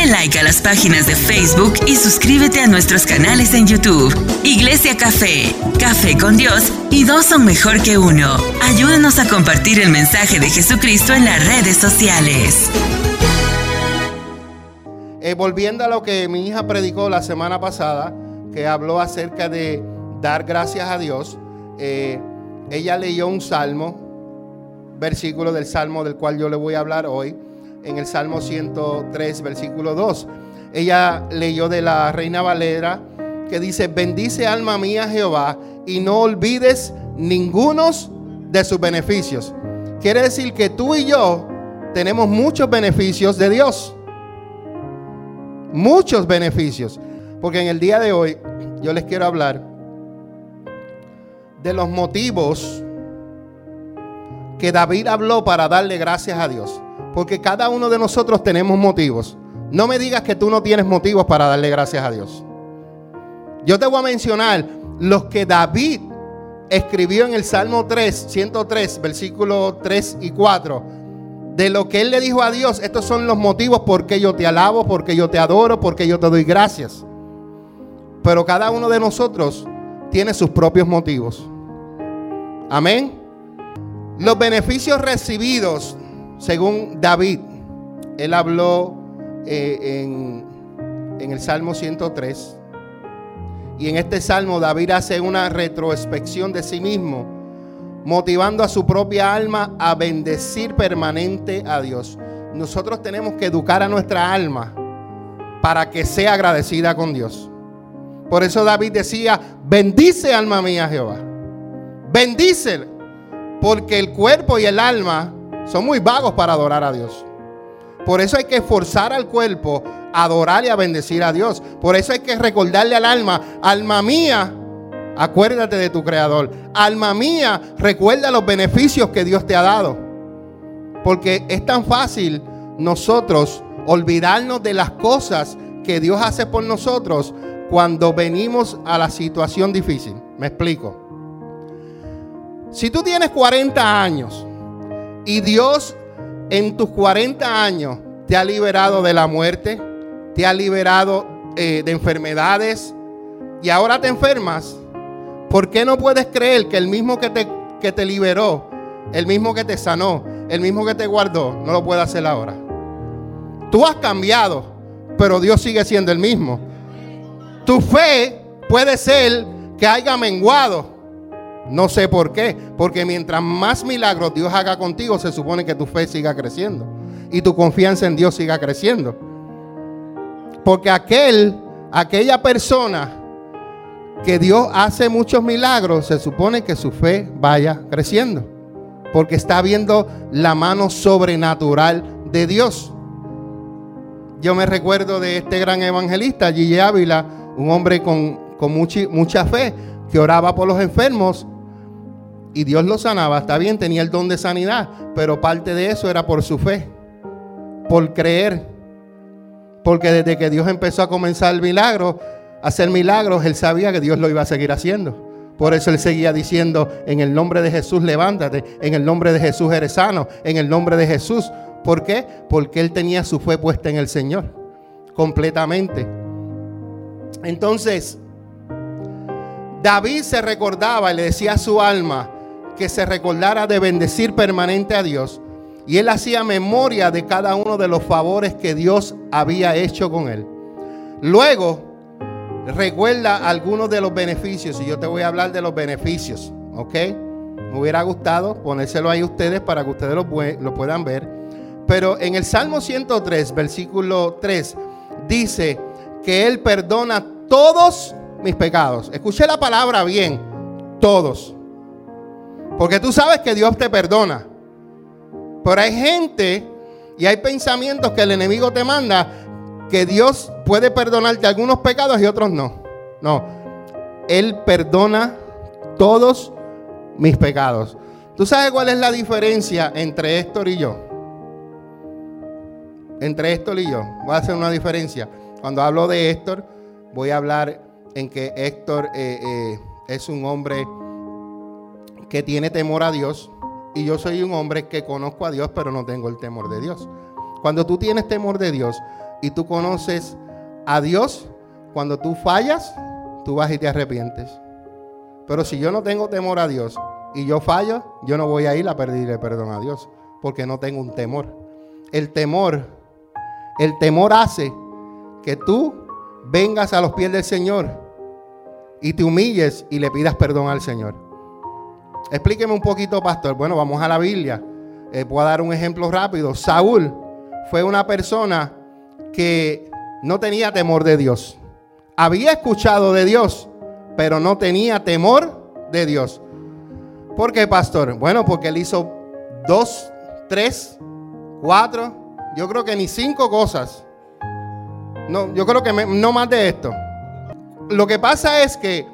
Dale like a las páginas de Facebook y suscríbete a nuestros canales en YouTube. Iglesia Café, Café con Dios y dos son mejor que uno. Ayúdanos a compartir el mensaje de Jesucristo en las redes sociales. Eh, volviendo a lo que mi hija predicó la semana pasada, que habló acerca de dar gracias a Dios, eh, ella leyó un salmo, versículo del salmo del cual yo le voy a hablar hoy, en el Salmo 103, versículo 2. Ella leyó de la Reina Valera que dice, bendice alma mía Jehová y no olvides ningunos de sus beneficios. Quiere decir que tú y yo tenemos muchos beneficios de Dios muchos beneficios. Porque en el día de hoy yo les quiero hablar de los motivos que David habló para darle gracias a Dios. Porque cada uno de nosotros tenemos motivos. No me digas que tú no tienes motivos para darle gracias a Dios. Yo te voy a mencionar los que David escribió en el Salmo 3, 103, versículo 3 y 4 de lo que él le dijo a Dios, estos son los motivos por qué yo te alabo, por qué yo te adoro, por qué yo te doy gracias. Pero cada uno de nosotros tiene sus propios motivos. Amén. Los beneficios recibidos, según David, él habló eh, en, en el Salmo 103. Y en este salmo David hace una retrospección de sí mismo motivando a su propia alma a bendecir permanente a Dios. Nosotros tenemos que educar a nuestra alma para que sea agradecida con Dios. Por eso David decía, bendice alma mía Jehová. Bendice, porque el cuerpo y el alma son muy vagos para adorar a Dios. Por eso hay que forzar al cuerpo a adorar y a bendecir a Dios. Por eso hay que recordarle al alma, alma mía, Acuérdate de tu creador. Alma mía, recuerda los beneficios que Dios te ha dado. Porque es tan fácil nosotros olvidarnos de las cosas que Dios hace por nosotros cuando venimos a la situación difícil. Me explico. Si tú tienes 40 años y Dios en tus 40 años te ha liberado de la muerte, te ha liberado eh, de enfermedades y ahora te enfermas, ¿Por qué no puedes creer que el mismo que te, que te liberó, el mismo que te sanó, el mismo que te guardó, no lo puede hacer ahora? Tú has cambiado, pero Dios sigue siendo el mismo. Tu fe puede ser que haya menguado. No sé por qué. Porque mientras más milagros Dios haga contigo, se supone que tu fe siga creciendo. Y tu confianza en Dios siga creciendo. Porque aquel, aquella persona que Dios hace muchos milagros, se supone que su fe vaya creciendo. Porque está viendo la mano sobrenatural de Dios. Yo me recuerdo de este gran evangelista, Gigi Ávila, un hombre con, mucha, mucha fe, que oraba por los enfermos y Dios lo sanaba. Está bien, tenía el don de sanidad, pero parte de eso era por su fe, por creer. Porque desde que Dios empezó a comenzar el milagro, hacer milagros, él sabía que Dios lo iba a seguir haciendo. Por eso él seguía diciendo, en el nombre de Jesús levántate, en el nombre de Jesús eres sano, en el nombre de Jesús. ¿Por qué? Porque él tenía su fe puesta en el Señor, completamente. Entonces, David se recordaba y le decía a su alma que se recordara de bendecir permanente a Dios. Y él hacía memoria de cada uno de los favores que Dios había hecho con él. Luego, recuerda algunos de los beneficios y yo te voy a hablar de los beneficios, ¿ok? Me hubiera gustado ponérselo ahí a ustedes para que ustedes lo, lo puedan ver. Pero en el Salmo 103, versículo 3, dice que Él perdona todos mis pecados. Escuché la palabra bien, todos. Porque tú sabes que Dios te perdona. Pero hay gente y hay pensamientos que el enemigo te manda que Dios puede perdonarte algunos pecados y otros no. No, Él perdona todos mis pecados. ¿Tú sabes cuál es la diferencia entre Héctor y yo? Entre Héctor y yo. Voy a hacer una diferencia. Cuando hablo de Héctor, voy a hablar en que Héctor eh, eh, es un hombre que tiene temor a Dios y yo soy un hombre que conozco a Dios pero no tengo el temor de Dios. Cuando tú tienes temor de Dios, y tú conoces a Dios, cuando tú fallas, tú vas y te arrepientes. Pero si yo no tengo temor a Dios y yo fallo, yo no voy a ir a pedirle perdón a Dios, porque no tengo un temor. El temor, el temor hace que tú vengas a los pies del Señor y te humilles y le pidas perdón al Señor. Explíqueme un poquito, pastor. Bueno, vamos a la Biblia. Eh, puedo dar un ejemplo rápido. Saúl fue una persona que no tenía temor de Dios. Había escuchado de Dios, pero no tenía temor de Dios. ¿Por qué, pastor? Bueno, porque él hizo dos, tres, cuatro, yo creo que ni cinco cosas. No, yo creo que no más de esto. Lo que pasa es que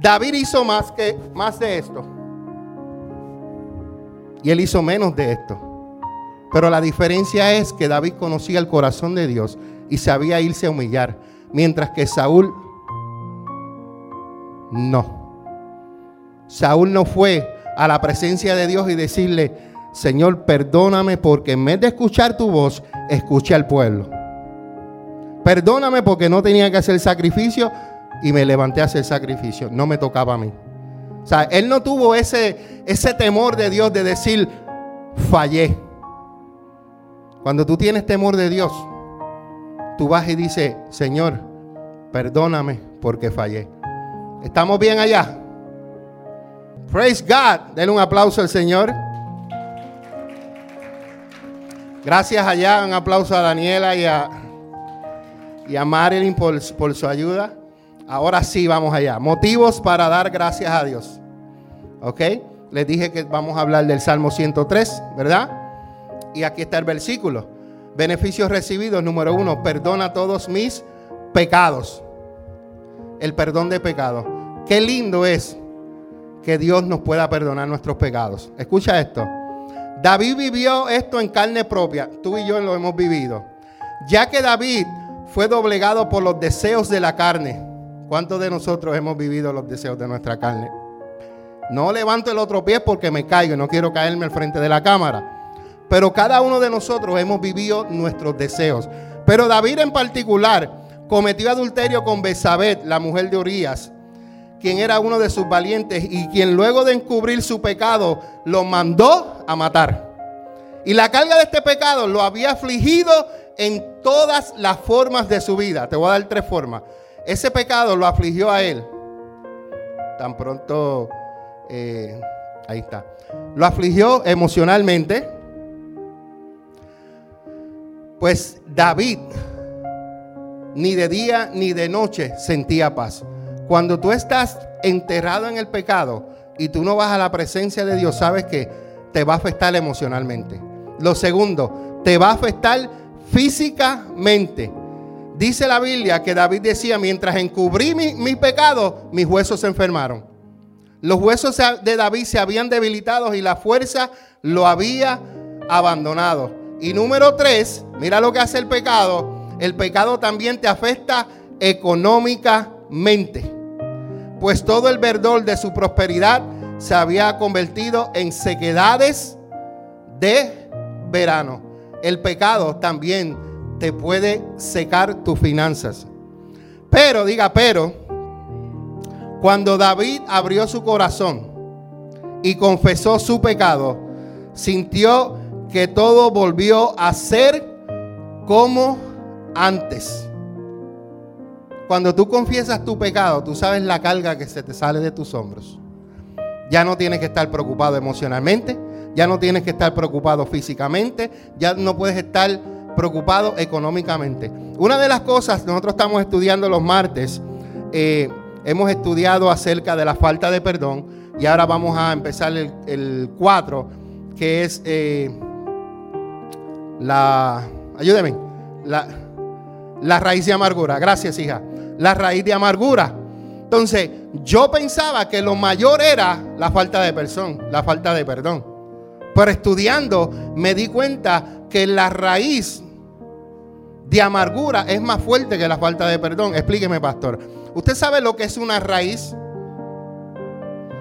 David hizo más que más de esto. Y él hizo menos de esto. Pero la diferencia es que David conocía el corazón de Dios y sabía irse a humillar, mientras que Saúl no. Saúl no fue a la presencia de Dios y decirle, Señor, perdóname porque en vez de escuchar tu voz, escuché al pueblo. Perdóname porque no tenía que hacer sacrificio y me levanté a hacer sacrificio. No me tocaba a mí. O sea, él no tuvo ese, ese temor de Dios de decir, fallé. Cuando tú tienes temor de Dios, tú vas y dices, Señor, perdóname porque fallé. ¿Estamos bien allá? Praise God. Denle un aplauso al Señor. Gracias allá. Un aplauso a Daniela y a, y a Marilyn por, por su ayuda. Ahora sí, vamos allá. Motivos para dar gracias a Dios. ¿Ok? Les dije que vamos a hablar del Salmo 103, ¿verdad? Y aquí está el versículo. Beneficios recibidos, número uno, perdona todos mis pecados. El perdón de pecados. Qué lindo es que Dios nos pueda perdonar nuestros pecados. Escucha esto. David vivió esto en carne propia. Tú y yo lo hemos vivido. Ya que David fue doblegado por los deseos de la carne. ¿Cuántos de nosotros hemos vivido los deseos de nuestra carne? No levanto el otro pie porque me caigo y no quiero caerme al frente de la cámara. Pero cada uno de nosotros hemos vivido nuestros deseos. Pero David en particular cometió adulterio con Besabet, la mujer de Urias, quien era uno de sus valientes y quien luego de encubrir su pecado lo mandó a matar. Y la carga de este pecado lo había afligido en todas las formas de su vida. Te voy a dar tres formas. Ese pecado lo afligió a él. Tan pronto, eh, ahí está. Lo afligió emocionalmente. Pues David ni de día ni de noche sentía paz. Cuando tú estás enterrado en el pecado y tú no vas a la presencia de Dios, sabes que te va a afectar emocionalmente. Lo segundo, te va a afectar físicamente. Dice la Biblia que David decía, mientras encubrí mi, pecado, mis huesos se enfermaron. Los huesos de David se habían debilitado y la fuerza lo había abandonado. Y número tres, mira lo que hace el pecado. El pecado también te afecta económicamente. Pues todo el verdor de su prosperidad se había convertido en sequedades de verano. El pecado también te puede secar tus finanzas. Pero, diga, pero, cuando David abrió su corazón y confesó su pecado, sintió que todo volvió a ser como antes. Cuando tú confiesas tu pecado, tú sabes la carga que se te sale de tus hombros. Ya no tienes que estar preocupado emocionalmente, ya no tienes que estar preocupado físicamente, ya no puedes estar preocupado económicamente. Una de las cosas, nosotros estamos estudiando los martes, eh, hemos estudiado acerca de la falta de perdón y ahora vamos a empezar el 4, que es eh, la, ayúdeme, la, la raíz de amargura. Gracias, hija. La raíz de amargura. Entonces, yo pensaba que lo mayor era la falta de perdón, la falta de perdón. Pero estudiando me di cuenta que la raíz de amargura es más fuerte que la falta de perdón. Explíqueme, pastor. ¿Usted sabe lo que es una raíz?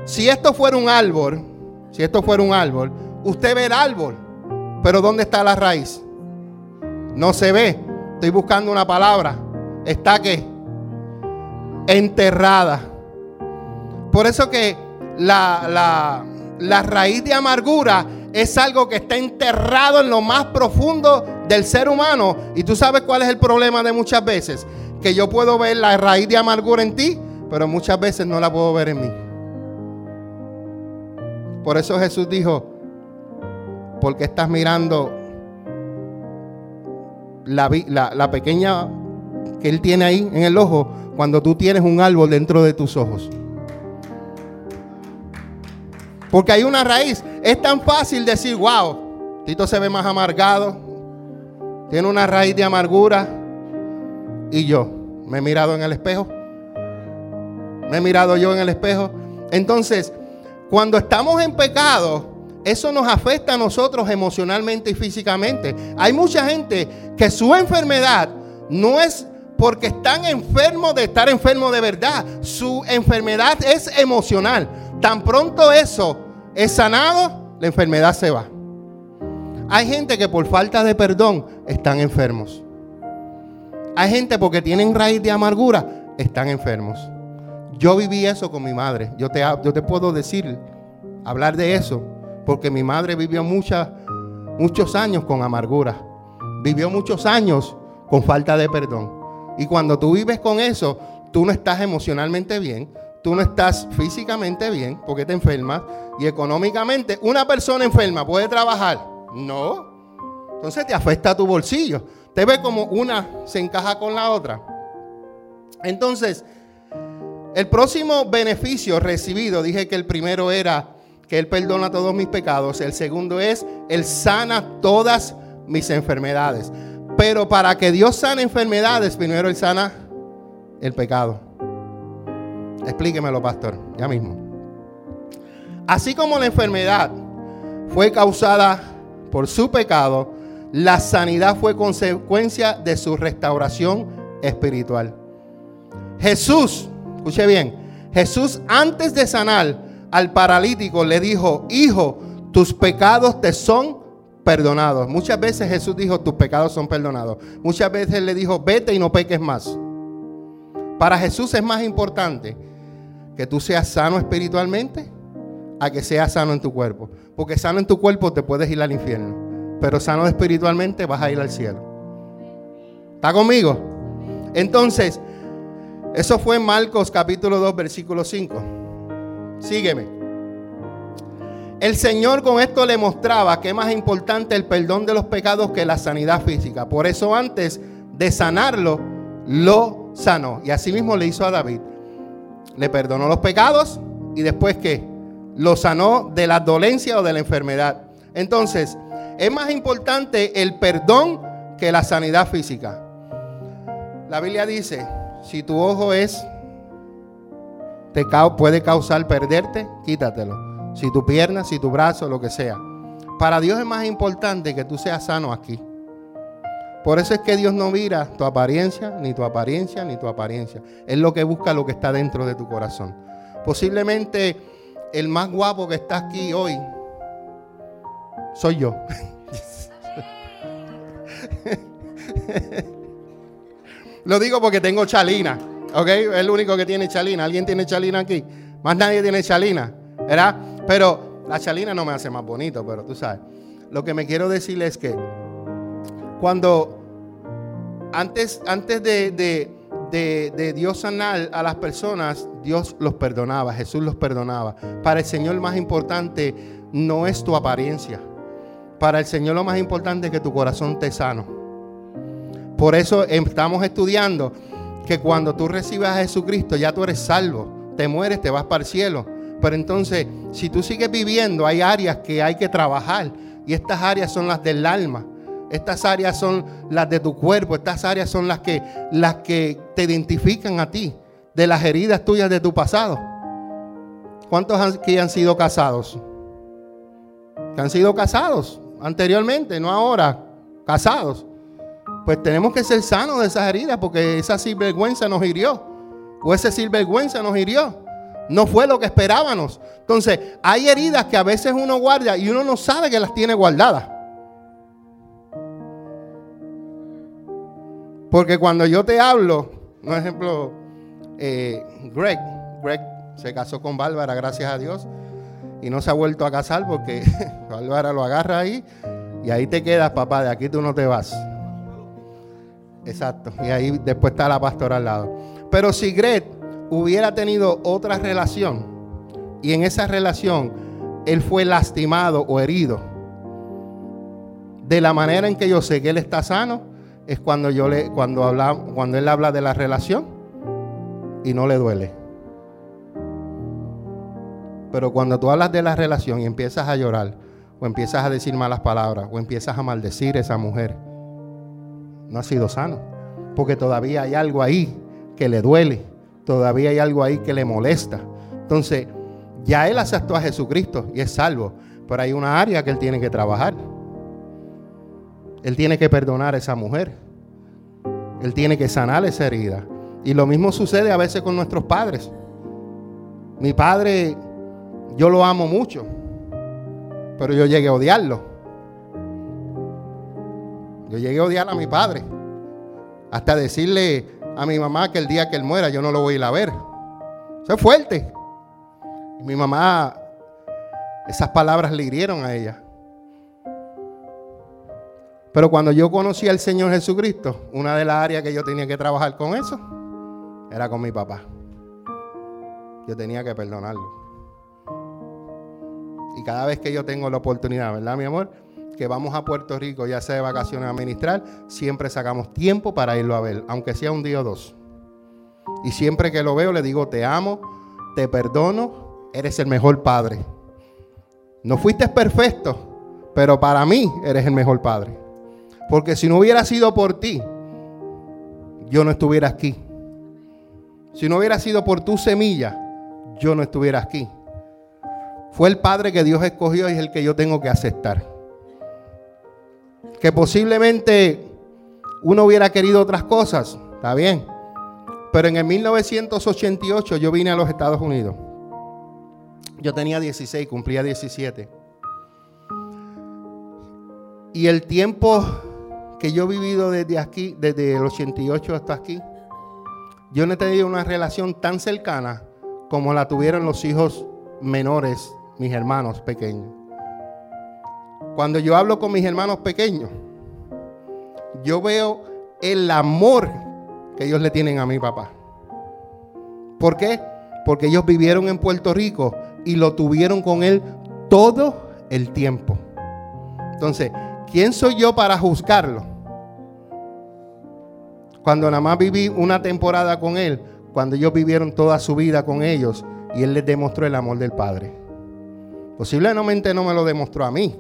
Si esto fuera un árbol, si esto fuera un árbol, usted ve el árbol, pero ¿dónde está la raíz? No se ve. estoy buscando una palabra, está que enterrada. Por eso que la, la, la raíz de amargura es algo que está enterrado en lo más profundo del ser humano. Y tú sabes cuál es el problema de muchas veces. Que yo puedo ver la raíz de amargura en ti, pero muchas veces no la puedo ver en mí. Por eso Jesús dijo, porque estás mirando la, la, pequeña que Él tiene ahí en el ojo cuando tú tienes un árbol dentro de tus ojos? Porque hay una raíz. Es tan fácil decir, wow, Tito se ve más amargado, tiene una raíz de amargura. Y yo, me he mirado en el espejo. Me he mirado yo en el espejo. Entonces, cuando estamos en pecado, eso nos afecta a nosotros emocionalmente y físicamente. Hay mucha gente que su enfermedad no es porque están enfermos de estar enfermos de verdad. Su enfermedad es emocional. Tan pronto eso es sanado, la enfermedad se va. Hay gente que por falta de perdón están enfermos. Hay gente porque tienen raíz de amargura, están enfermos. Yo viví eso con mi madre. Yo te, puedo decir, hablar de eso, porque mi madre vivió muchos años con amargura. Vivió muchos años con falta de perdón. Y cuando tú vives con eso, tú no estás emocionalmente bien, tú no estás físicamente bien porque te enfermas y económicamente una persona enferma puede trabajar. No. Entonces te afecta tu bolsillo. Te ve como una se encaja con la otra. Entonces, el próximo beneficio recibido, dije que el primero era que Él perdona todos mis pecados. El segundo es, Él sana todas mis enfermedades. Pero para que Dios sane enfermedades, primero Él sana el pecado. Explíquemelo, pastor, ya mismo. Así como la enfermedad fue causada por su pecado, la sanidad fue consecuencia de su restauración espiritual. Jesús, escuche bien, Jesús antes de sanar al paralítico le dijo, hijo, tus pecados te son perdonados. Muchas veces Jesús dijo, tus pecados son perdonados. Muchas veces le dijo, vete y no peques más. Para Jesús es más importante que tú seas sano espiritualmente a que seas sano en tu cuerpo. Porque sano en tu cuerpo te puedes ir al infierno. Pero sano espiritualmente vas a ir al cielo. ¿Está conmigo? Entonces, eso fue en Marcos capítulo 2, versículo 5. Sígueme. El Señor con esto le mostraba que es más importante el perdón de los pecados que la sanidad física. Por eso antes de sanarlo, lo sanó. Y así mismo le hizo a David le perdonó los pecados y después que lo sanó de la dolencia o de la enfermedad. Entonces, es más importante el perdón que la sanidad física. La Biblia dice, si tu ojo es, te puede causar perderte, quítatelo. Si tu pierna, si tu brazo, lo que sea. Para Dios es más importante que tú seas sano aquí. Por eso es que Dios no mira tu apariencia, ni tu apariencia, ni tu apariencia. Es lo que busca lo que está dentro de tu corazón. Posiblemente el más guapo que está aquí hoy soy yo. lo digo porque tengo chalina, ¿ok? Es el único que tiene chalina. ¿Alguien tiene chalina aquí? Más nadie tiene chalina, ¿verdad? Pero la chalina no me hace más bonito, pero tú sabes. Lo que me quiero decir es que cuando antes, antes de, Dios sanar a las personas, Dios los perdonaba, Jesús los perdonaba. Para el Señor más importante no es tu apariencia. Para el Señor lo más importante es que tu corazón esté sano. Por eso estamos estudiando que cuando tú recibes a Jesucristo ya tú eres salvo. Te mueres, te vas para el cielo. Pero entonces, si tú sigues viviendo, hay áreas que hay que trabajar. Y estas áreas son las del alma. Estas áreas son las de tu cuerpo, estas áreas son las que, las que te identifican a ti, de las heridas tuyas de tu pasado. ¿Cuántos aquí han sido casados? Que han sido casados anteriormente, no ahora, casados. Pues tenemos que ser sanos de esas heridas porque esa sinvergüenza nos hirió. O ese sinvergüenza nos hirió. No fue lo que esperábamos. Entonces, hay heridas que a veces uno guarda y uno no sabe que las tiene guardadas. Porque cuando yo te hablo, por ejemplo, eh, Greg, Greg se casó con Bárbara, gracias a Dios, y no se ha vuelto a casar porque Bárbara lo agarra ahí y ahí te quedas, papá, de aquí tú no te vas. Exacto, y ahí después está la pastora al lado. Pero si Greg hubiera tenido otra relación y en esa relación él fue lastimado o herido, de la manera en que yo sé que él está sano, es cuando yo le, cuando habla, cuando él habla de la relación y no le duele. Pero cuando tú hablas de la relación y empiezas a llorar, o empiezas a decir malas palabras, o empiezas a maldecir a esa mujer, no ha sido sano. Porque todavía hay algo ahí que le duele, todavía hay algo ahí que le molesta. Entonces, ya él aceptó a Jesucristo y es salvo, pero hay una área que él tiene que trabajar. Él tiene que perdonar a esa mujer. Él tiene que sanar esa herida. Y lo mismo sucede a veces con nuestros padres. Mi padre, yo lo amo mucho, pero yo llegué a odiarlo. Yo llegué a odiar a mi padre. Hasta decirle a mi mamá que el día que él muera yo no lo voy a ir a ver. Eso es fuerte. Y mi mamá, esas palabras le hirieron a ella. Pero cuando yo conocí al Señor Jesucristo, una de las áreas que yo tenía que trabajar con eso era con mi papá. Yo tenía que perdonarlo. Y cada vez que yo tengo la oportunidad, ¿verdad, mi amor? Que vamos a Puerto Rico, ya sea de vacaciones a ministrar, siempre sacamos tiempo para irlo a ver, aunque sea un día o dos. Y siempre que lo veo le digo, te amo, te perdono, eres el mejor padre. No fuiste perfecto, pero para mí eres el mejor padre. Porque si no hubiera sido por ti, yo no estuviera aquí. Si no hubiera sido por tu semilla, yo no estuviera aquí. Fue el padre que Dios escogió y es el que yo tengo que aceptar. Que posiblemente uno hubiera querido otras cosas, está bien. Pero en el 1988 yo vine a los Estados Unidos. Yo tenía 16, cumplía 17. Y el tiempo que yo he vivido desde aquí, desde el 88 hasta aquí, yo no he tenido una relación tan cercana como la tuvieron los hijos menores, mis hermanos pequeños. Cuando yo hablo con mis hermanos pequeños, yo veo el amor que ellos le tienen a mi papá. ¿Por qué? Porque ellos vivieron en Puerto Rico y lo tuvieron con él todo el tiempo. Entonces, ¿quién soy yo para juzgarlo? Cuando nada más viví una temporada con Él, cuando ellos vivieron toda su vida con ellos y Él les demostró el amor del Padre. Posiblemente no me lo demostró a mí,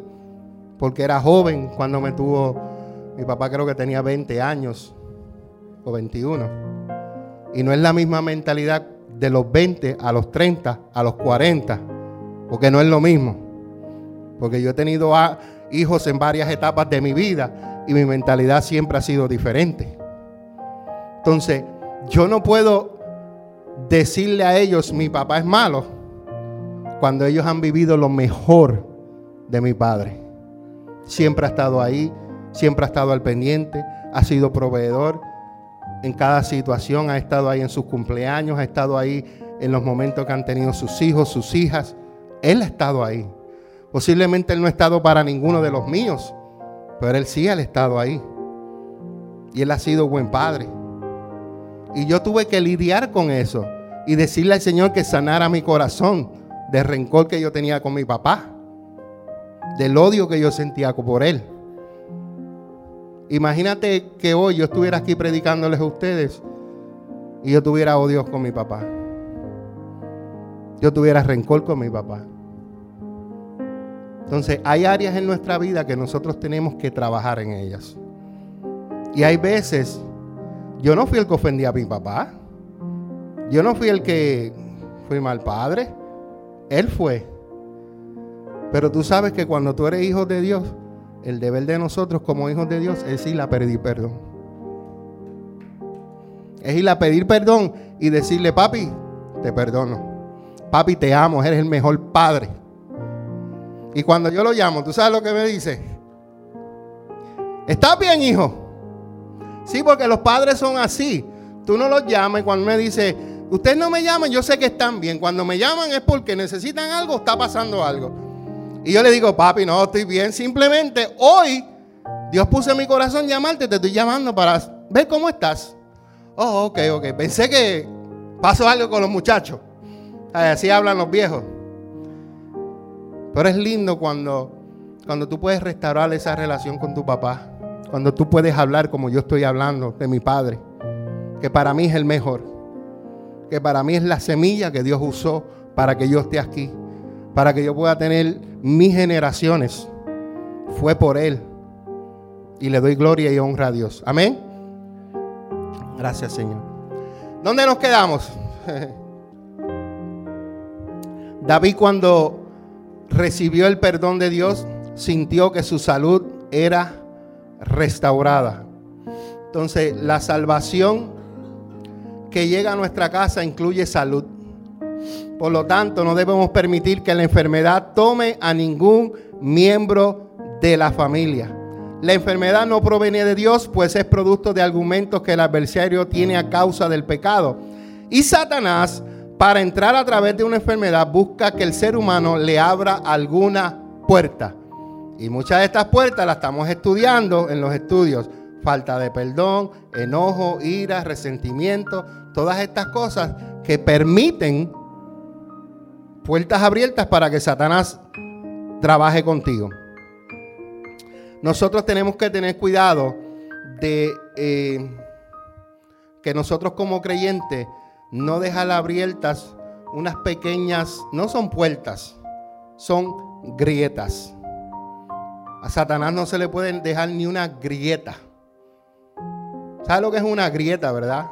porque era joven cuando me tuvo, mi papá creo que tenía 20 años o 21. Y no es la misma mentalidad de los 20 a los 30, a los 40, porque no es lo mismo. Porque yo he tenido hijos en varias etapas de mi vida y mi mentalidad siempre ha sido diferente. Entonces, yo no puedo decirle a ellos, mi papá es malo, cuando ellos han vivido lo mejor de mi padre. Siempre ha estado ahí, siempre ha estado al pendiente, ha sido proveedor en cada situación, ha estado ahí en sus cumpleaños, ha estado ahí en los momentos que han tenido sus hijos, sus hijas. Él ha estado ahí. Posiblemente él no ha estado para ninguno de los míos, pero él sí ha estado ahí. Y él ha sido buen padre. Y yo tuve que lidiar con eso y decirle al Señor que sanara mi corazón del rencor que yo tenía con mi papá, del odio que yo sentía por él. Imagínate que hoy yo estuviera aquí predicándoles a ustedes y yo tuviera odio con mi papá. Yo tuviera rencor con mi papá. Entonces, hay áreas en nuestra vida que nosotros tenemos que trabajar en ellas. Y hay veces yo no fui el que ofendí a mi papá. Yo no fui el que fui mal padre. Él fue. Pero tú sabes que cuando tú eres hijo de Dios, el deber de nosotros como hijos de Dios es ir a pedir perdón. Es ir a pedir perdón y decirle, papi, te perdono. Papi, te amo, eres el mejor padre. Y cuando yo lo llamo, ¿tú sabes lo que me dice? ¿Estás bien, hijo? Sí, porque los padres son así. Tú no los llamas y cuando me dice, ustedes no me llaman, yo sé que están bien. Cuando me llaman es porque necesitan algo, está pasando algo. Y yo le digo, papi, no, estoy bien. Simplemente hoy Dios puso en mi corazón llamarte, te estoy llamando para ver cómo estás. Oh, ok, ok. Pensé que pasó algo con los muchachos. Así hablan los viejos. Pero es lindo cuando, cuando tú puedes restaurar esa relación con tu papá. Cuando tú puedes hablar como yo estoy hablando de mi padre. Que para mí es el mejor. Que para mí es la semilla que Dios usó para que yo esté aquí. Para que yo pueda tener mis generaciones. Fue por Él y le doy gloria y honra a Dios. Amén. Gracias, Señor. ¿Dónde nos quedamos? David cuando recibió el perdón de Dios, sintió que su salud era restaurada. Entonces, la salvación que llega a nuestra casa incluye salud. Por lo tanto, no debemos permitir que la enfermedad tome a ningún miembro de la familia. La enfermedad no proviene de Dios, pues es producto de argumentos que el adversario tiene a causa del pecado. Y Satanás, para entrar a través de una enfermedad, busca que el ser humano le abra alguna puerta. Y muchas de estas puertas las estamos estudiando en los estudios. Falta de perdón, enojo, ira, resentimiento, todas estas cosas que permiten puertas abiertas para que Satanás trabaje contigo nosotros tenemos que tener cuidado de eh, que nosotros como creyentes no dejar abiertas unas pequeñas, no son puertas, son grietas. A Satanás no se le puede dejar ni una grieta. ¿Sabes lo que es una grieta, verdad?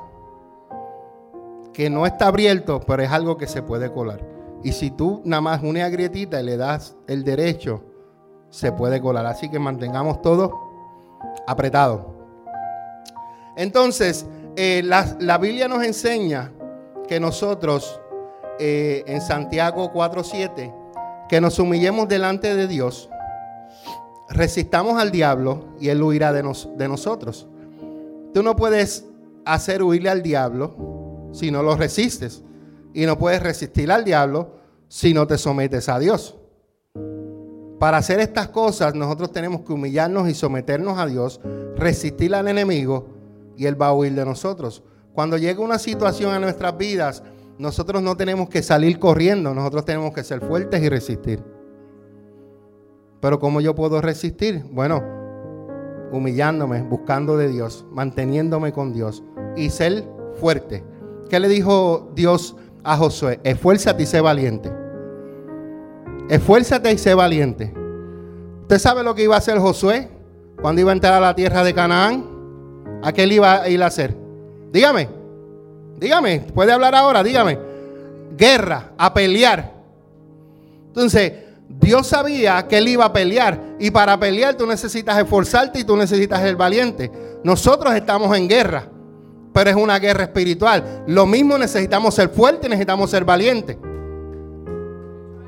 Que no está abierto, pero es algo que se puede colar. Y si tú nada más una grietita y le das el derecho se puede colar. Así que mantengamos todo apretado. Entonces, eh, la, Biblia nos enseña que nosotros eh, en Santiago 4.7, que nos humillemos delante de Dios, resistamos al diablo y él huirá de, de nosotros. Tú no puedes hacer huirle al diablo si no lo resistes. Y no puedes resistir al diablo si no te sometes a Dios. Para hacer estas cosas nosotros tenemos que humillarnos y someternos a Dios, resistir al enemigo y Él va a huir de nosotros. Cuando llega una situación a nuestras vidas, nosotros no tenemos que salir corriendo, nosotros tenemos que ser fuertes y resistir. Pero ¿cómo yo puedo resistir? Bueno, humillándome, buscando de Dios, manteniéndome con Dios y ser fuerte. ¿Qué le dijo Dios a Josué? Esfuérzate y sé valiente. Esfuérzate y sé valiente. ¿Usted sabe lo que iba a hacer Josué cuando iba a entrar a la tierra de Canaán? ¿A qué él iba a ir a hacer? Dígame, dígame, puede hablar ahora, dígame. Guerra, a pelear. Entonces, Dios sabía que él iba a pelear. Y para pelear tú necesitas esforzarte y tú necesitas ser valiente. Nosotros estamos en guerra, pero es una guerra espiritual. Lo mismo necesitamos ser fuertes y necesitamos ser valientes.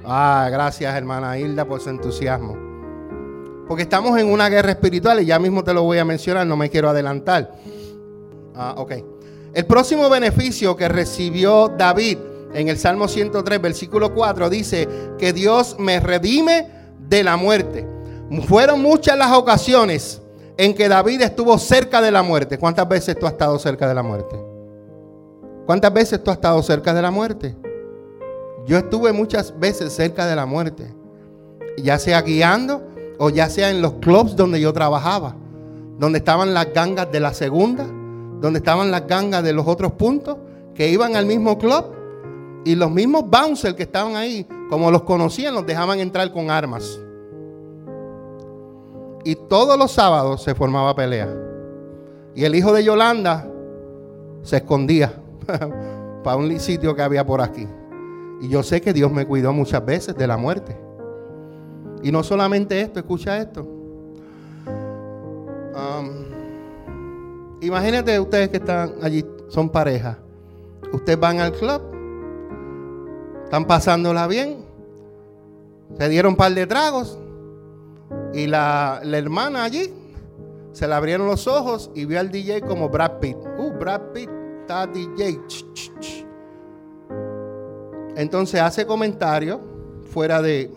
Ah, gracias hermana Hilda por su entusiasmo. Porque estamos en una guerra espiritual y ya mismo te lo voy a mencionar, no me quiero adelantar. Ah, ok. El próximo beneficio que recibió David en el Salmo 103, versículo 4, dice que Dios me redime de la muerte. Fueron muchas las ocasiones en que David estuvo cerca de la muerte. ¿Cuántas veces tú has estado cerca de la muerte? ¿Cuántas veces tú has estado cerca de la muerte? Yo estuve muchas veces cerca de la muerte, ya sea guiando o ya sea en los clubs donde yo trabajaba, donde estaban las gangas de la segunda, donde estaban las gangas de los otros puntos que iban al mismo club y los mismos bouncers que estaban ahí, como los conocían, los dejaban entrar con armas. Y todos los sábados se formaba pelea. Y el hijo de Yolanda se escondía para un sitio que había por aquí. Y yo sé que Dios me cuidó muchas veces de la muerte. Y no solamente esto, escucha esto. Imagínate ustedes que están allí, son pareja. Ustedes van al club, están pasándola bien, se dieron un par de tragos y la, la hermana allí Se le abrieron los ojos y vio al DJ como Brad Pitt. Uh, Brad Pitt está DJ. Entonces hace comentario fuera de...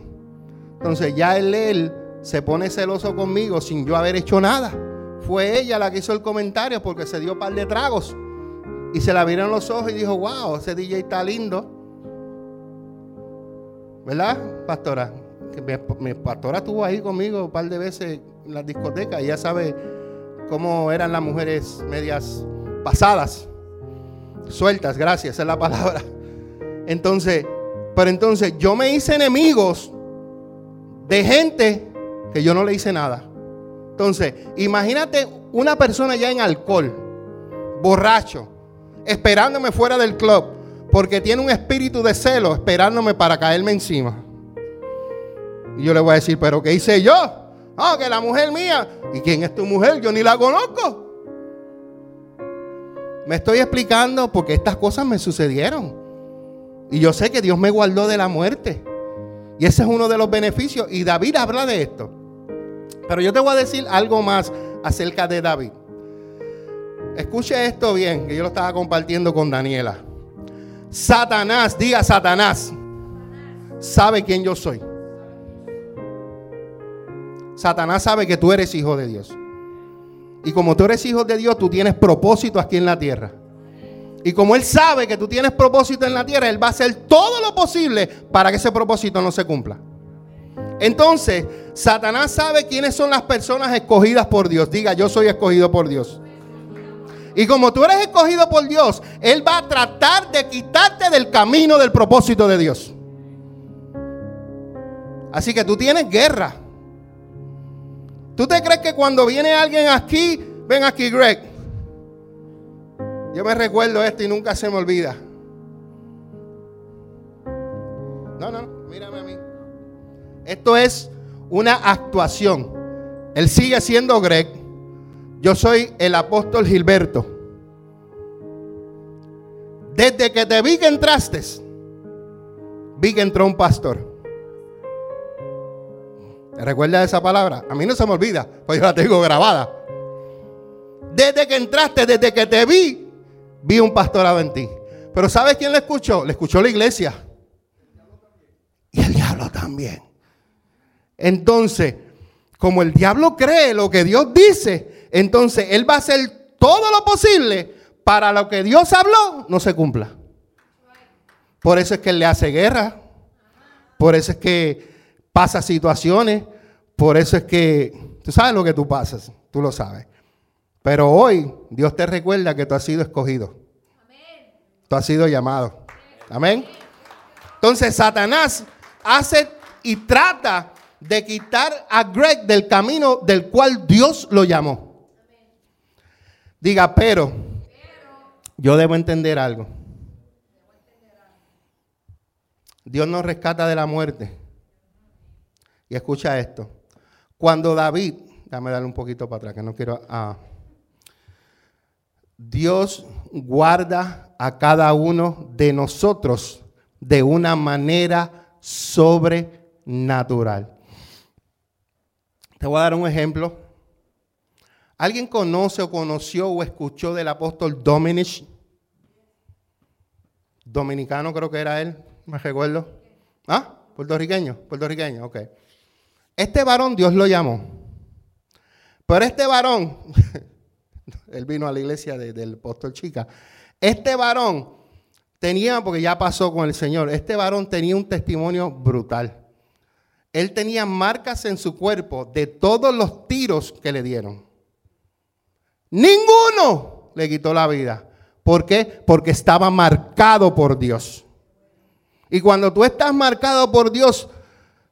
Entonces ya él, él se pone celoso conmigo sin yo haber hecho nada. Fue ella la que hizo el comentario porque se dio un par de tragos. Y se la vieron los ojos y dijo, wow, ese DJ está lindo. ¿Verdad, pastora? mi, pastora estuvo ahí conmigo un par de veces en la discoteca y ya sabe cómo eran las mujeres medias pasadas, sueltas, gracias, es la palabra. Entonces, pero entonces yo me hice enemigos de gente que yo no le hice nada. Entonces, imagínate una persona ya en alcohol, borracho, esperándome fuera del club, porque tiene un espíritu de celo esperándome para caerme encima. Y yo le voy a decir, pero ¿qué hice yo? Ah, que la mujer mía. ¿Y quién es tu mujer? Yo ni la conozco. Me estoy explicando porque estas cosas me sucedieron. Y yo sé que Dios me guardó de la muerte. Y ese es uno de los beneficios. Y David habla de esto. Pero yo te voy a decir algo más acerca de David. Escuche esto bien, que yo lo estaba compartiendo con Daniela. Satanás, diga Satanás, sabe quién yo soy. Satanás sabe que tú eres hijo de Dios. Y como tú eres hijo de Dios, tú tienes propósito aquí en la tierra. Y como Él sabe que tú tienes propósito en la tierra, Él va a hacer todo lo posible para que ese propósito no se cumpla. Entonces, Satanás sabe quiénes son las personas escogidas por Dios. Diga, yo soy escogido por Dios. Y como tú eres escogido por Dios, Él va a tratar de quitarte del camino del propósito de Dios. Así que tú tienes guerra. ¿Tú te crees que cuando viene alguien aquí, ven aquí Greg? Yo me recuerdo esto y nunca se me olvida. No, no, mírame a mí. Esto es una actuación. Él sigue siendo Greg. Yo soy el apóstol Gilberto. Desde que te vi que entraste, vi que entró un pastor. ¿Recuerda esa palabra? A mí no se me olvida, pues yo la tengo grabada. Desde que entraste, desde que te vi, vi un pastorado en ti. Pero ¿sabes quién le escuchó? Le escuchó la iglesia. Y el diablo también. Entonces, como el diablo cree lo que Dios dice, entonces él va a hacer todo lo posible para lo que Dios habló no se cumpla. Por eso es que él le hace guerra. Por eso es que pasa situaciones. Por eso es que tú sabes lo que tú pasas, tú lo sabes. Pero hoy Dios te recuerda que tú has sido escogido. Tú has sido llamado. Amén. Entonces Satanás hace y trata de quitar a Greg del camino del cual Dios lo llamó. Diga, pero yo debo entender algo. Dios nos rescata de la muerte. Y escucha esto. Cuando David, déjame darle un poquito para atrás, que no quiero... Ah, Dios guarda a cada uno de nosotros de una manera sobrenatural. Te voy a dar un ejemplo. ¿Alguien conoce o conoció o escuchó del apóstol Dominic? Dominicano creo que era él, me recuerdo. ¿Ah? Puertorriqueño, puertorriqueño, ok. Este varón Dios lo llamó. Pero este varón, él vino a la iglesia del apóstol Chica. Este varón tenía, porque ya pasó con el Señor, este varón tenía un testimonio brutal. Él tenía marcas en su cuerpo de todos los tiros que le dieron. Ninguno le quitó la vida. ¿Por qué? Porque estaba marcado por Dios. Y cuando tú estás marcado por Dios,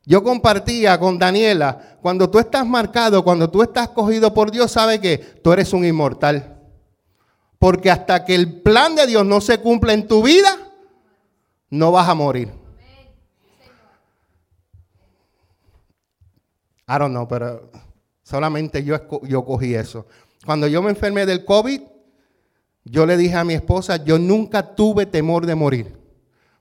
yo compartía con Daniela, cuando tú estás marcado, cuando tú estás cogido por Dios, sabe que tú eres un inmortal. Porque hasta que el plan de Dios no se cumpla en tu vida, no vas a morir. I don't know, pero solamente yo, yo cogí eso. Cuando yo me enfermé del COVID, yo le dije a mi esposa, yo nunca tuve temor de morir.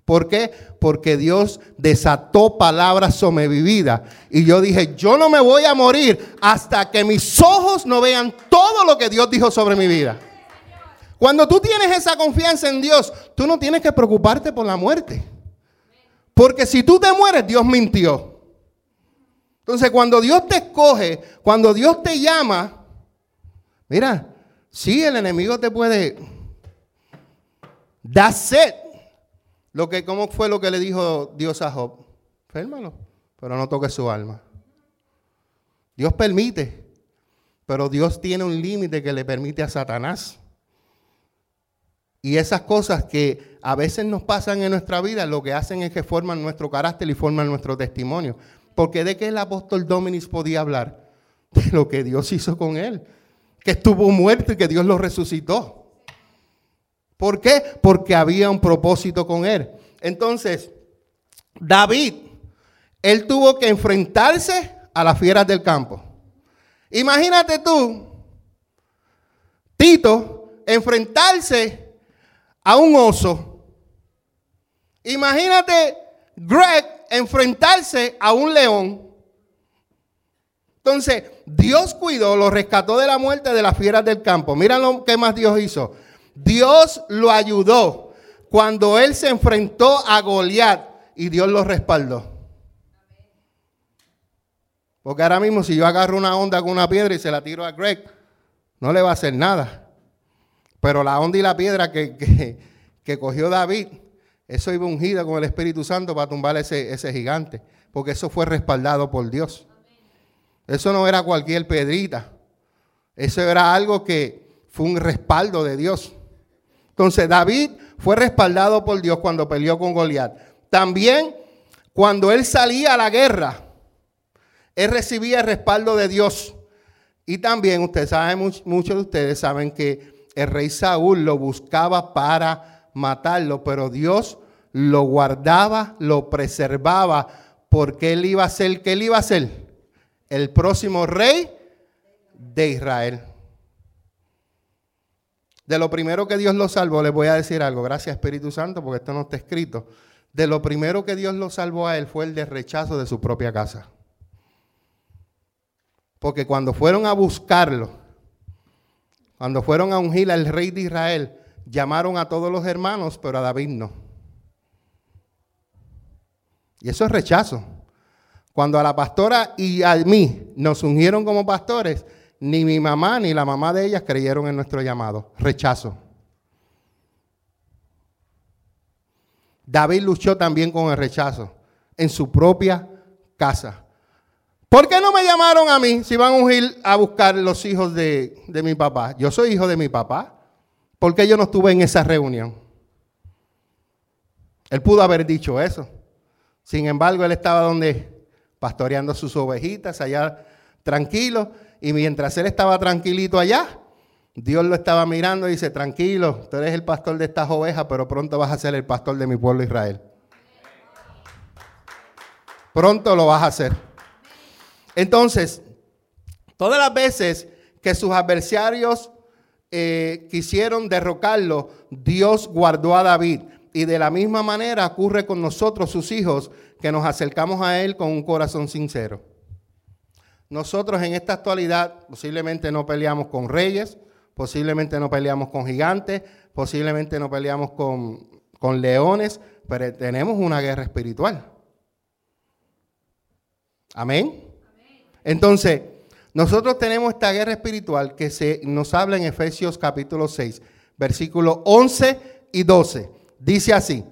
¿Por qué? Porque Dios desató palabras sobre mi vida. Y yo dije, yo no me voy a morir hasta que mis ojos no vean todo lo que Dios dijo sobre mi vida. Cuando tú tienes esa confianza en Dios, tú no tienes que preocuparte por la muerte. Porque si tú te mueres, Dios mintió. Entonces, cuando Dios te escoge, cuando Dios te llama, mira, sí, el enemigo te puede dar sed. Lo que, ¿Cómo fue lo que le dijo Dios a Job? Férmalo, pero no toque su alma. Dios permite, pero Dios tiene un límite que le permite a Satanás. Y esas cosas que a veces nos pasan en nuestra vida, lo que hacen es que forman nuestro carácter y forman nuestro testimonio. Porque de qué el apóstol Dominis podía hablar? De lo que Dios hizo con él. Que estuvo muerto y que Dios lo resucitó. ¿Por qué? Porque había un propósito con él. Entonces, David, él tuvo que enfrentarse a las fieras del campo. Imagínate tú, Tito, enfrentarse a un oso. Imagínate Greg enfrentarse a un león. Entonces, Dios cuidó, lo rescató de la muerte de las fieras del campo. Mira lo que más Dios hizo. Dios lo ayudó cuando él se enfrentó a Goliat y Dios lo respaldó. Porque ahora mismo si yo agarro una onda con una piedra y se la tiro a Greg, no le va a hacer nada. Pero la onda y la piedra que, que, cogió David, eso iba ungida con el Espíritu Santo para tumbar ese, ese gigante. Porque eso fue respaldado por Dios. Eso no era cualquier pedrita. Eso era algo que fue un respaldo de Dios. Entonces David fue respaldado por Dios cuando peleó con Goliat. También cuando él salía a la guerra, él recibía el respaldo de Dios. Y también ustedes saben, muchos de ustedes saben que el rey Saúl lo buscaba para matarlo, pero Dios lo guardaba, lo preservaba, porque él iba a ser, ¿qué él iba a ser? El próximo rey de Israel. De lo primero que Dios lo salvó, les voy a decir algo, gracias Espíritu Santo, porque esto no está escrito. De lo primero que Dios lo salvó a él fue el de rechazo de su propia casa. Porque cuando fueron a buscarlo, cuando fueron a ungir al rey de Israel, llamaron a todos los hermanos, pero a David no. Y eso es rechazo. Cuando a la pastora y a mí nos ungieron como pastores, ni mi mamá ni la mamá de ellas creyeron en nuestro llamado. Rechazo. David luchó también con el rechazo en su propia casa. ¿Por qué no me llamaron a mí si van a ungir a buscar los hijos de, de mi papá? Yo soy hijo de mi papá. ¿Por qué yo no estuve en esa reunión? Él pudo haber dicho eso. Sin embargo, él estaba donde pastoreando sus ovejitas allá tranquilo y mientras él estaba tranquilito allá, Dios lo estaba mirando y dice, tranquilo, tú eres el pastor de estas ovejas, pero pronto vas a ser el pastor de mi pueblo Israel. Pronto lo vas a hacer. Entonces, todas las veces que sus adversarios eh, quisieron derrocarlo, Dios guardó a David. Y de la misma manera ocurre con nosotros, sus hijos, que nos acercamos a Él con un corazón sincero. Nosotros en esta actualidad posiblemente no peleamos con reyes, posiblemente no peleamos con gigantes, posiblemente no peleamos con, con leones, pero tenemos una guerra espiritual. Amén. Entonces, nosotros tenemos esta guerra espiritual que se nos habla en Efesios capítulo 6, versículos 11 y 12. Dice así,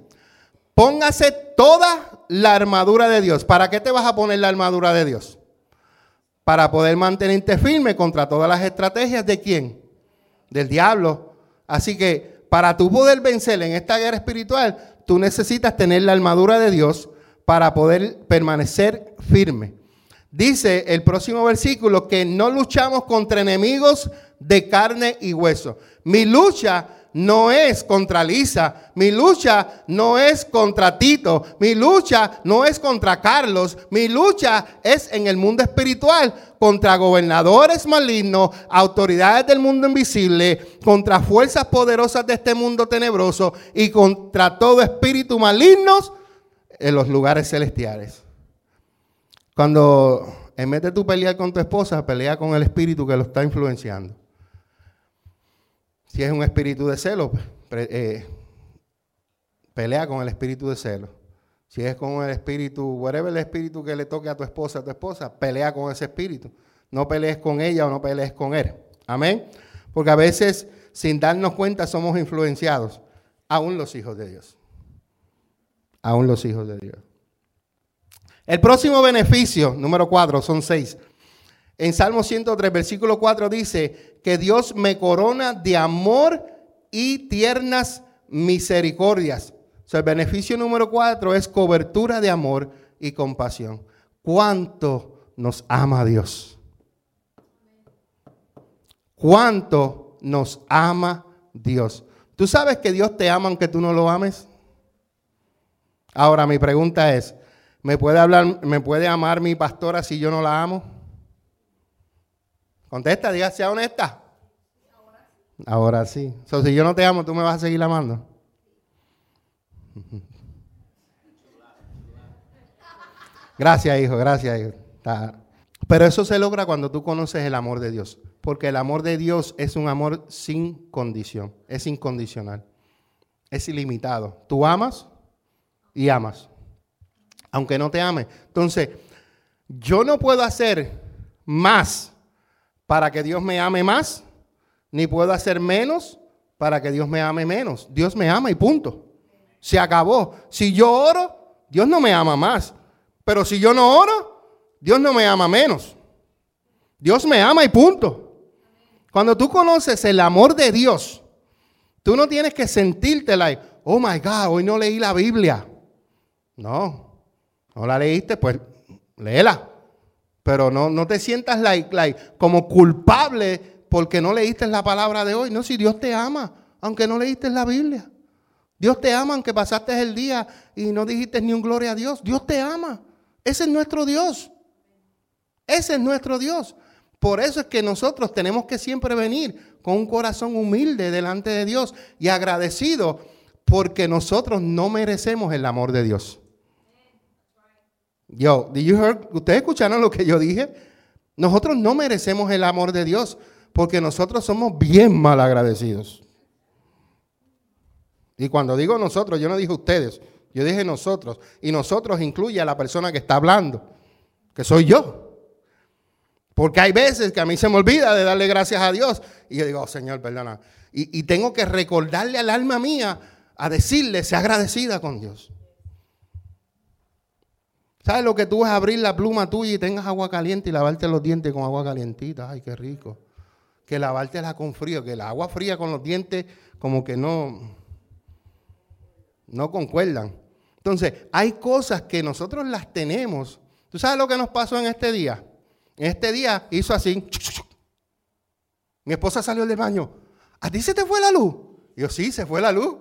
póngase toda la armadura de Dios. ¿Para qué te vas a poner la armadura de Dios? para poder mantenerte firme contra todas las estrategias de quién? Del diablo. Así que para tú poder vencer en esta guerra espiritual, tú necesitas tener la armadura de Dios para poder permanecer firme. Dice el próximo versículo que no luchamos contra enemigos de carne y hueso. Mi lucha no es contra Lisa, mi lucha no es contra Tito, mi lucha no es contra Carlos, mi lucha es en el mundo espiritual contra gobernadores malignos, autoridades del mundo invisible, contra fuerzas poderosas de este mundo tenebroso y contra todo espíritu maligno en los lugares celestiales. Cuando en vez de pelear con tu esposa, pelea con el espíritu que lo está influenciando. Si es un espíritu de celo, eh, pelea con el espíritu de celo. Si es con el espíritu, whatever el espíritu que le toque a tu esposa, a tu esposa, pelea con ese espíritu. No pelees con ella o no pelees con él. Amén. Porque a veces, sin darnos cuenta, somos influenciados. Aún los hijos de Dios. Aún los hijos de Dios. El próximo beneficio, número cuatro, son seis. En Salmo 103, versículo 4 dice que Dios me corona de amor y tiernas misericordias. O el beneficio número cuatro es cobertura de amor y compasión. ¿Cuánto nos ama Dios? ¿Cuánto nos ama Dios? ¿Tú sabes que Dios te ama aunque tú no lo ames? Ahora mi pregunta es, ¿me puede hablar, me puede amar mi pastora si yo no la amo? Contesta, diga, sea honesta. Ahora sí. si yo no te amo, ¿tú me vas a seguir amando? Gracias, hijo, gracias, hijo. Pero eso se logra cuando tú conoces el amor de Dios. Porque el amor de Dios es un amor sin condición, es incondicional, es ilimitado. Tú amas y amas, aunque no te ame. Entonces, yo no puedo hacer más para que Dios me ame más, ni puedo hacer menos para que Dios me ame menos. Dios me ama y punto. Se acabó. Si yo oro, Dios no me ama más. Pero si yo no oro, Dios no me ama menos. Dios me ama y punto. Cuando tú conoces el amor de Dios, tú no tienes que sentirte like, oh my God, hoy no leí la Biblia. No, no la leíste, pues léela. Pero no, no te sientas like, like, como culpable porque no leíste la palabra de hoy. No, si Dios te ama, aunque no leíste la Biblia. Dios te ama aunque pasaste el día y no dijiste ni un gloria a Dios. Dios te ama. Ese es nuestro Dios. Ese es nuestro Dios. Por eso es que nosotros tenemos que siempre venir con un corazón humilde delante de Dios y agradecido porque nosotros no merecemos el amor de Dios. Yo? ¿Ustedes escucharon lo que yo dije? Nosotros no merecemos el amor de Dios porque nosotros somos bien mal agradecidos. Y cuando digo nosotros, yo no dije ustedes, yo dije nosotros. Y nosotros incluye a la persona que está hablando, que soy yo. Porque hay veces que a mí se me olvida de darle gracias a Dios. Y yo digo, oh, Señor, perdona. Y, y tengo que recordarle al alma mía a decirle, sea agradecida con Dios. ¿Sabes lo que tú es abrir la pluma tuya y tengas agua caliente y lavarte los dientes con agua calientita? Ay, qué rico. Que lavártela con frío, que el agua fría con los dientes como que no, no concuerdan. Entonces, hay cosas que nosotros las tenemos. ¿Tú sabes lo que nos pasó en este día? En este día hizo así. Mi esposa salió del baño. ¿A ti se te fue la luz? yo, sí, se fue la luz.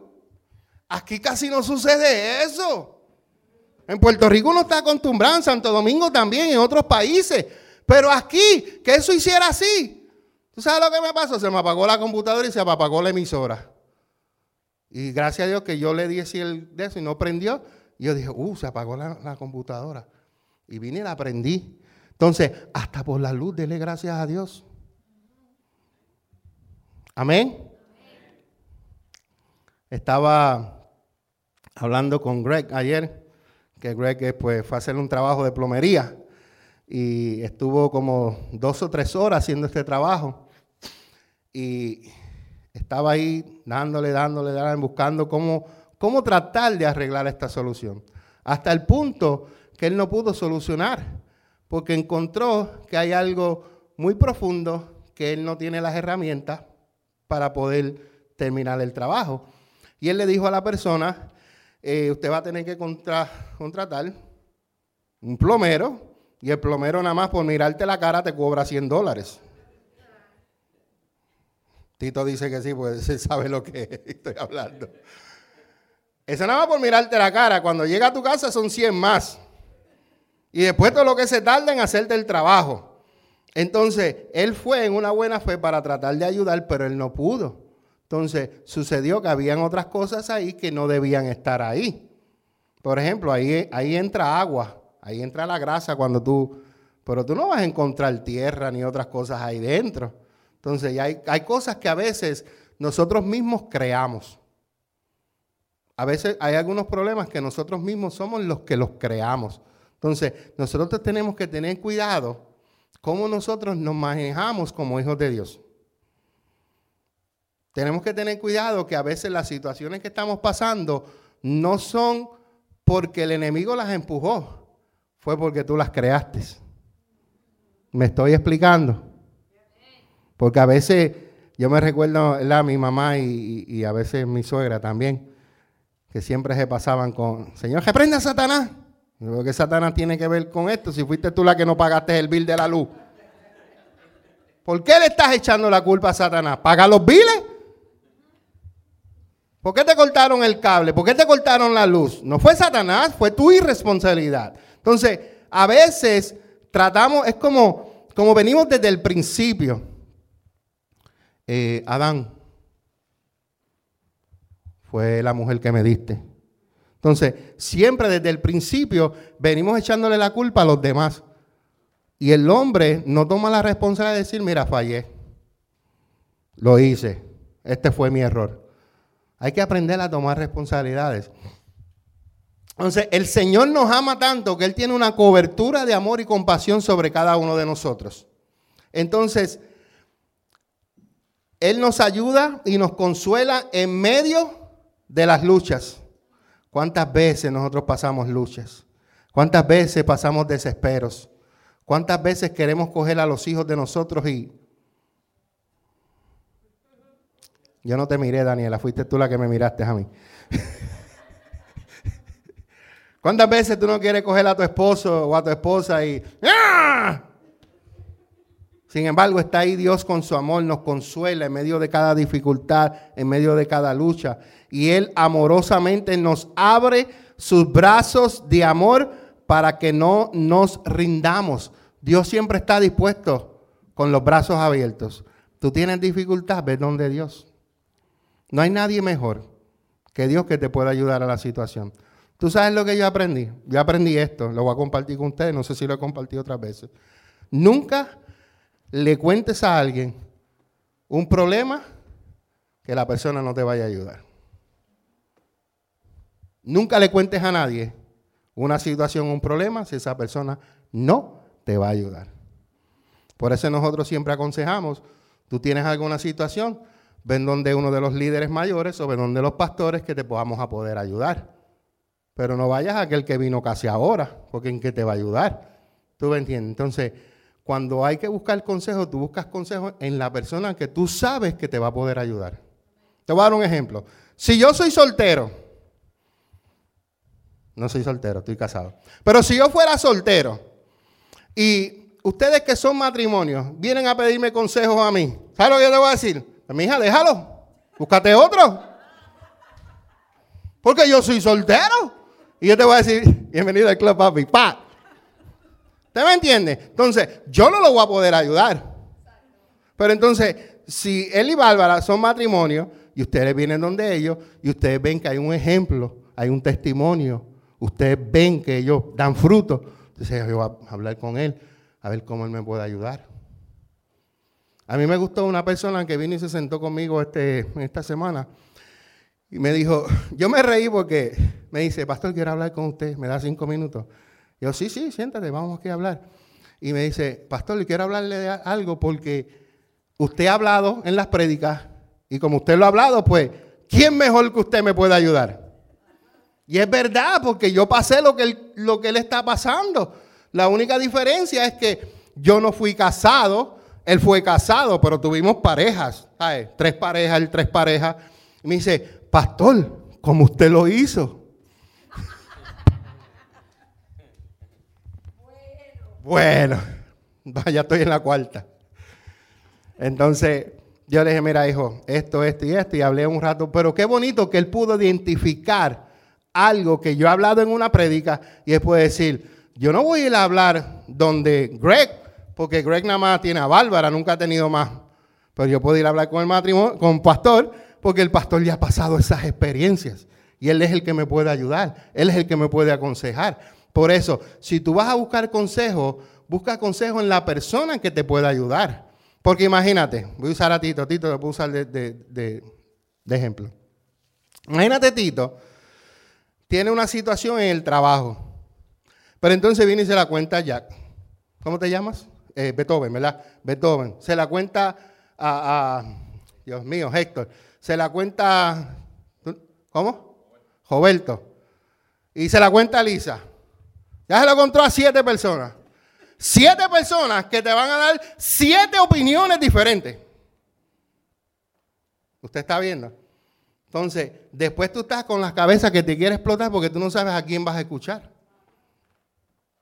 Aquí casi no sucede eso. En Puerto Rico uno está acostumbrado, en Santo Domingo también, en otros países. Pero aquí, que eso hiciera así. ¿Tú sabes lo que me pasó? Se me apagó la computadora y se me apagó la emisora. Y gracias a Dios que yo le di el de eso y no prendió. Y yo dije, uh, se apagó la, la computadora. Y vine y la prendí. Entonces, hasta por la luz, dele gracias a Dios. Amén. Estaba hablando con Greg ayer que Greg pues, fue a hacer un trabajo de plomería y estuvo como dos o tres horas haciendo este trabajo. Y estaba ahí dándole, dándole, dándole, buscando cómo, cómo tratar de arreglar esta solución. Hasta el punto que él no pudo solucionar, porque encontró que hay algo muy profundo que él no tiene las herramientas para poder terminar el trabajo. Y él le dijo a la persona eh, usted va a tener que contratar un plomero y el plomero nada más por mirarte la cara te cobra 100 dólares. Tito dice que sí, pues él sabe lo que estoy hablando. Eso nada más por mirarte la cara. Cuando llega a tu casa son 100 más. Y después todo lo que se tarda en hacerte el trabajo. Entonces, él fue en una buena fe para tratar de ayudar, pero él no pudo. Entonces, sucedió que habían otras cosas ahí que no debían estar ahí. Por ejemplo, ahí, entra agua, ahí entra la grasa cuando tú... Pero tú no vas a encontrar tierra ni otras cosas ahí dentro. Entonces, hay, hay cosas que a veces nosotros mismos creamos. A veces hay algunos problemas que nosotros mismos somos los que los creamos. Entonces, nosotros tenemos que tener cuidado cómo nosotros nos manejamos como hijos de Dios. Tenemos que tener cuidado que a veces las situaciones que estamos pasando no son porque el enemigo las empujó, fue porque tú las creaste. ¿Me estoy explicando? Porque a veces, yo me recuerdo a mi mamá y, a veces mi suegra también, que siempre se pasaban con, Señor, reprenda a Satanás. Lo que Satanás tiene que ver con esto si fuiste tú la que no pagaste el bill de la luz. ¿Por qué le estás echando la culpa a Satanás? ¿Paga los biles? ¿Por qué te cortaron el cable? ¿Por qué te cortaron la luz? No fue Satanás, fue tu irresponsabilidad. Entonces, a veces tratamos, es como, como venimos desde el principio. Eh, Adán fue la mujer que me diste. Entonces, siempre desde el principio venimos echándole la culpa a los demás. Y el hombre no toma la responsabilidad de decir, mira, fallé. Lo hice. Este fue mi error. Hay que aprender a tomar responsabilidades. Entonces, el Señor nos ama tanto que Él tiene una cobertura de amor y compasión sobre cada uno de nosotros. Entonces, Él nos ayuda y nos consuela en medio de las luchas. ¿Cuántas veces nosotros pasamos luchas? ¿Cuántas veces pasamos desesperos? ¿Cuántas veces queremos coger a los hijos de nosotros y... Yo no te miré, Daniela, fuiste tú la que me miraste a mí. ¿Cuántas veces tú no quieres coger a tu esposo o a tu esposa y... ¡Ah! Sin embargo, está ahí Dios con su amor, nos consuela en medio de cada dificultad, en medio de cada lucha. Y Él amorosamente nos abre sus brazos de amor para que no nos rindamos. Dios siempre está dispuesto con los brazos abiertos. Tú tienes dificultad, ve donde Dios. No hay nadie mejor que Dios que te pueda ayudar a la situación. Tú sabes lo que yo aprendí. Yo aprendí esto, lo voy a compartir con ustedes, no sé si lo he compartido otras veces. Nunca le cuentes a alguien un problema que la persona no te vaya a ayudar. Nunca le cuentes a nadie una situación, un problema, si esa persona no te va a ayudar. Por eso nosotros siempre aconsejamos, tú tienes alguna situación, ven donde uno de los líderes mayores o ven donde los pastores que te podamos a poder ayudar. Pero no vayas a aquel que vino casi ahora, porque en qué te va a ayudar. ¿Tú me entiendes? Entonces, cuando hay que buscar consejo, tú buscas consejo en la persona que tú sabes que te va a poder ayudar. Te voy a dar un ejemplo. Si yo soy soltero, no soy soltero, estoy casado. Pero si yo fuera soltero y ustedes que son matrimonios vienen a pedirme consejos a mí, ¿sabes lo que yo te voy a decir? Pues, mi hija, déjalo, búscate otro. Porque yo soy soltero. Y yo te voy a decir, bienvenido al club, papi. Pa, ¿Usted me entiende? Entonces, yo no lo voy a poder ayudar. Pero entonces, si él y Bárbara son matrimonio y ustedes vienen donde ellos y ustedes ven que hay un ejemplo, hay un testimonio, ustedes ven que ellos dan fruto, entonces yo voy a hablar con él, a ver cómo él me puede ayudar. A mí me gustó una persona que vino y se sentó conmigo este, esta semana y me dijo, yo me reí porque me dice, pastor, quiero hablar con usted, me da cinco minutos. Yo, sí, sí, siéntate, vamos aquí a hablar. Y me dice, pastor, quiero hablarle de algo porque usted ha hablado en las prédicas y como usted lo ha hablado, pues, ¿quién mejor que usted me puede ayudar? Y es verdad, porque yo pasé lo que lo que él está pasando. La única diferencia es que yo no fui casado, él fue casado, pero tuvimos parejas. Tres parejas, él tres parejas. Y me dice, pastor, ¿cómo usted lo hizo? Bueno, ya estoy en la cuarta. Entonces, Yo le dije, mira, hijo, esto, esto y esto, y hablé un rato, pero qué bonito que él pudo identificar algo que yo he hablado en una prédica y puede decir, yo no voy a ir a hablar donde Greg, porque Greg nada más tiene a Bárbara, nunca ha tenido más. Pero yo puedo ir a hablar con el matrimonio, con pastor, porque el pastor ya ha pasado esas experiencias. Y él es el que me puede ayudar, él es el que me puede aconsejar. Por eso, si tú vas a buscar consejo, busca consejo en la persona que te pueda ayudar. Porque imagínate, voy a usar a Tito, Tito lo puedo usar de, ejemplo. Imagínate Tito, tiene una situación en el trabajo. Pero entonces viene y se la cuenta Jack. ¿Cómo te llamas? Eh, Beethoven, ¿verdad? Beethoven. Se la cuenta a, Dios mío, Héctor. Se la cuenta, ¿cómo? Roberto. Y se la cuenta a Lisa. Ya se la contó a siete personas. Siete personas que te van a dar siete opiniones diferentes. ¿Usted está viendo? Entonces, después tú estás con las cabezas que te quiere explotar porque tú no sabes a quién vas a escuchar.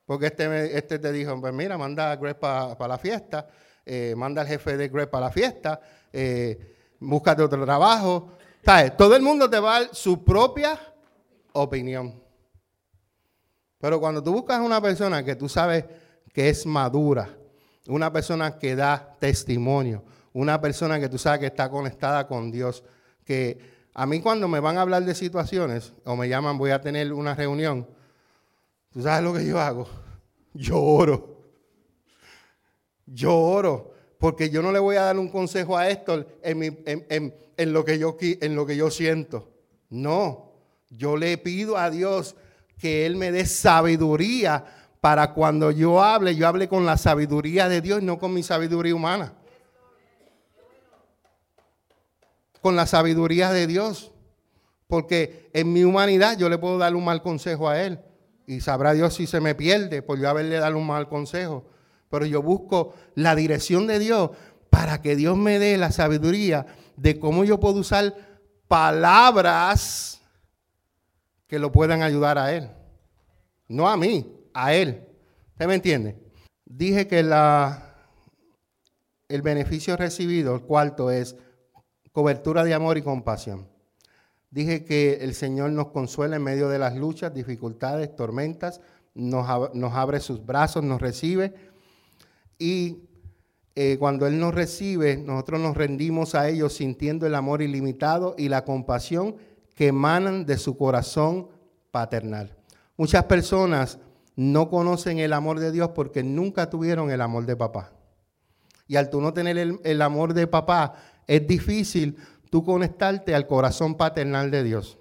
Porque este, este te dijo, pues mira, manda a Greg para la fiesta, eh, manda al jefe de Greg para la fiesta, eh, búscate otro trabajo. ¿Sabes? Todo el mundo te va a dar su propia opinión. Pero cuando tú buscas una persona que tú sabes que es madura, una persona que da testimonio, una persona que tú sabes que está conectada con Dios, que a mí cuando me van a hablar de situaciones o me llaman, voy a tener una reunión, ¿tú sabes lo que yo hago? Yo oro. Yo oro. Porque yo no le voy a dar un consejo a Héctor en, lo, que yo, en lo que yo siento. No. Yo le pido a Dios que Él me dé sabiduría para cuando yo hable, yo hable con la sabiduría de Dios no con mi sabiduría humana. con la sabiduría de Dios. Porque en mi humanidad yo le puedo dar un mal consejo a Él. Y sabrá Dios si se me pierde por yo haberle dado un mal consejo. Pero yo busco la dirección de Dios para que Dios me dé la sabiduría de cómo yo puedo usar palabras que lo puedan ayudar a Él. No a mí, a Él. ¿Usted me entiende? Dije que el beneficio recibido, el cuarto, es cobertura de amor y compasión. Dije que el Señor nos consuela en medio de las luchas, dificultades, tormentas, nos, abre sus brazos, nos recibe y eh, cuando Él nos recibe, nosotros nos rendimos a ellos sintiendo el amor ilimitado y la compasión que emanan de su corazón paternal. Muchas personas no conocen el amor de Dios porque nunca tuvieron el amor de papá. Y al tú no tener el, el amor de papá, es difícil tú conectarte al corazón paternal de Dios.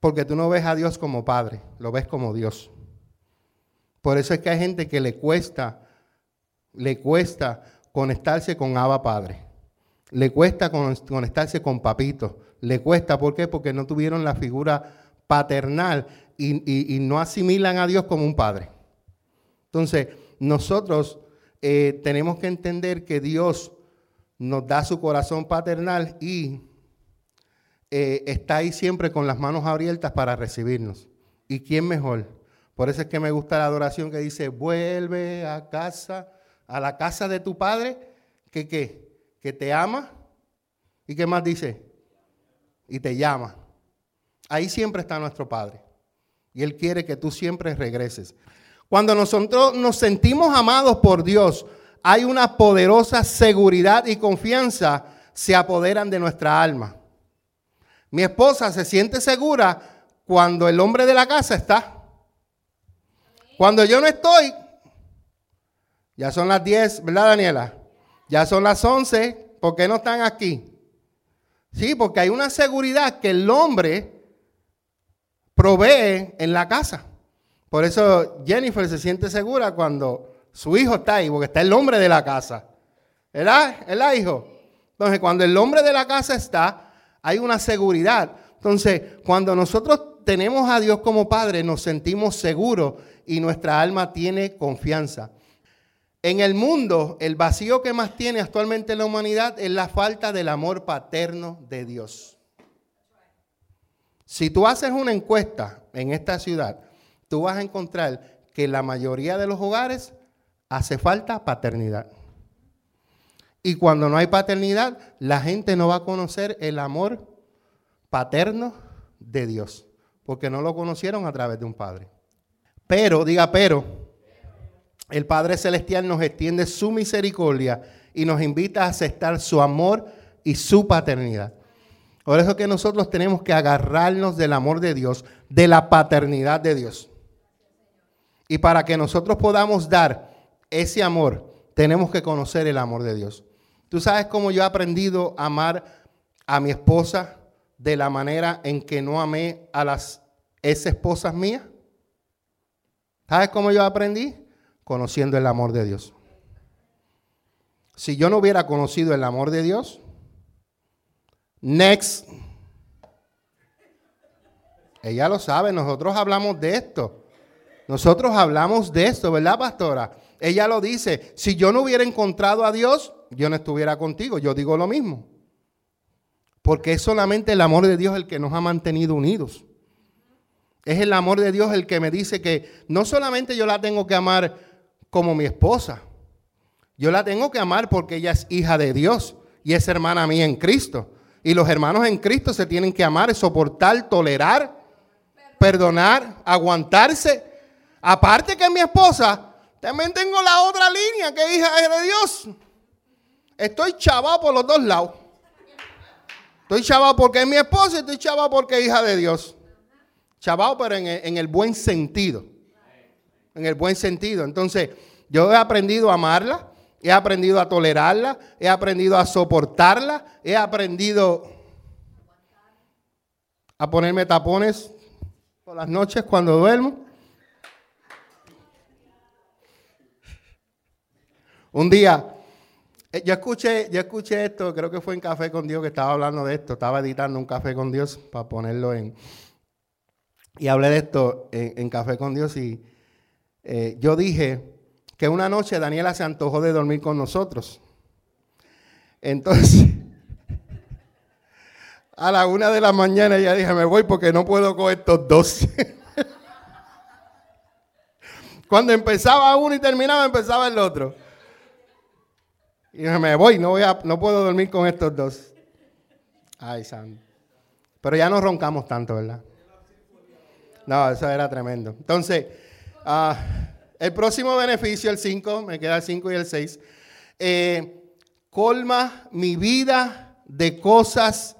Porque tú no ves a Dios como Padre, lo ves como Dios. Por eso es que hay gente que le cuesta, le cuesta conectarse con Abba Padre. Le cuesta conectarse con Papito. Le cuesta, ¿por qué? Porque no tuvieron la figura paternal y, no asimilan a Dios como un Padre. Entonces, nosotros eh, tenemos que entender que Dios nos da su corazón paternal y eh, está ahí siempre con las manos abiertas para recibirnos. ¿Y quién mejor? Por eso es que me gusta la adoración que dice, vuelve a casa, a la casa de tu padre, que qué, que te ama. ¿Y qué más dice? Y te llama. Ahí siempre está nuestro Padre. Y Él quiere que tú siempre regreses. Cuando nosotros nos sentimos amados por Dios, hay una poderosa seguridad y confianza se apoderan de nuestra alma. Mi esposa se siente segura cuando el hombre de la casa está. Cuando yo no estoy, ya son las 10, ¿verdad Daniela? Ya son las 11, ¿por qué no están aquí? Sí, porque hay una seguridad que el hombre provee en la casa. Por eso Jennifer se siente segura cuando su hijo está ahí, porque está el hombre de la casa. ¿Verdad? ¿Verdad, hijo? Entonces, cuando el hombre de la casa está, hay una seguridad. Entonces, cuando nosotros tenemos a Dios como Padre, nos sentimos seguros y nuestra alma tiene confianza. En el mundo, el vacío que más tiene actualmente la humanidad es la falta del amor paterno de Dios. Si tú haces una encuesta en esta ciudad, tú vas a encontrar que la mayoría de los hogares hace falta paternidad. Y cuando no hay paternidad, la gente no va a conocer el amor paterno de Dios, porque no lo conocieron a través de un padre. Pero, diga pero, el Padre Celestial nos extiende su misericordia y nos invita a aceptar su amor y su paternidad. Por eso que nosotros tenemos que agarrarnos del amor de Dios, de la paternidad de Dios. Y para que nosotros podamos dar ese amor, tenemos que conocer el amor de Dios. Tú sabes cómo yo he aprendido a amar a mi esposa de la manera en que no amé a las esposas mías. ¿Sabes cómo yo aprendí? Conociendo el amor de Dios. Si yo no hubiera conocido el amor de Dios, next. Ella lo sabe, nosotros hablamos de esto. Nosotros hablamos de esto, ¿verdad, pastora? Ella lo dice, si yo no hubiera encontrado a Dios, yo no estuviera contigo. Yo digo lo mismo. Porque es solamente el amor de Dios el que nos ha mantenido unidos. Es el amor de Dios el que me dice que no solamente yo la tengo que amar como mi esposa, yo la tengo que amar porque ella es hija de Dios y es hermana mía en Cristo. Y los hermanos en Cristo se tienen que amar, soportar, tolerar, perdonar, aguantarse. Aparte que mi esposa, también tengo la otra línea que es hija de Dios. Estoy chavado por los dos lados. Estoy chavado porque es mi esposa y estoy chavado porque es hija de Dios. Chavado, pero en en el buen sentido. En el buen sentido. Entonces, yo he aprendido a amarla, he aprendido a tolerarla, he aprendido a soportarla, he aprendido a ponerme tapones por las noches cuando duermo. Un día eh, yo escuché, yo escuché esto, creo que fue en Café con Dios que estaba hablando de esto, estaba editando un Café con Dios para ponerlo en... Y hablé de esto en, Café con Dios y eh, yo dije que una noche Daniela se antojó de dormir con nosotros. Entonces, a la una de la mañana ella dije, me voy porque no puedo con estos dos. Cuando empezaba uno y terminaba, empezaba el otro. Y me voy, no, voy a, no puedo dormir con estos dos. Ay, Sam. Pero ya no roncamos tanto, ¿verdad? No, eso era tremendo. Entonces, ah, el próximo beneficio, el 5, me queda el 5 y el 6, eh, colma mi vida de cosas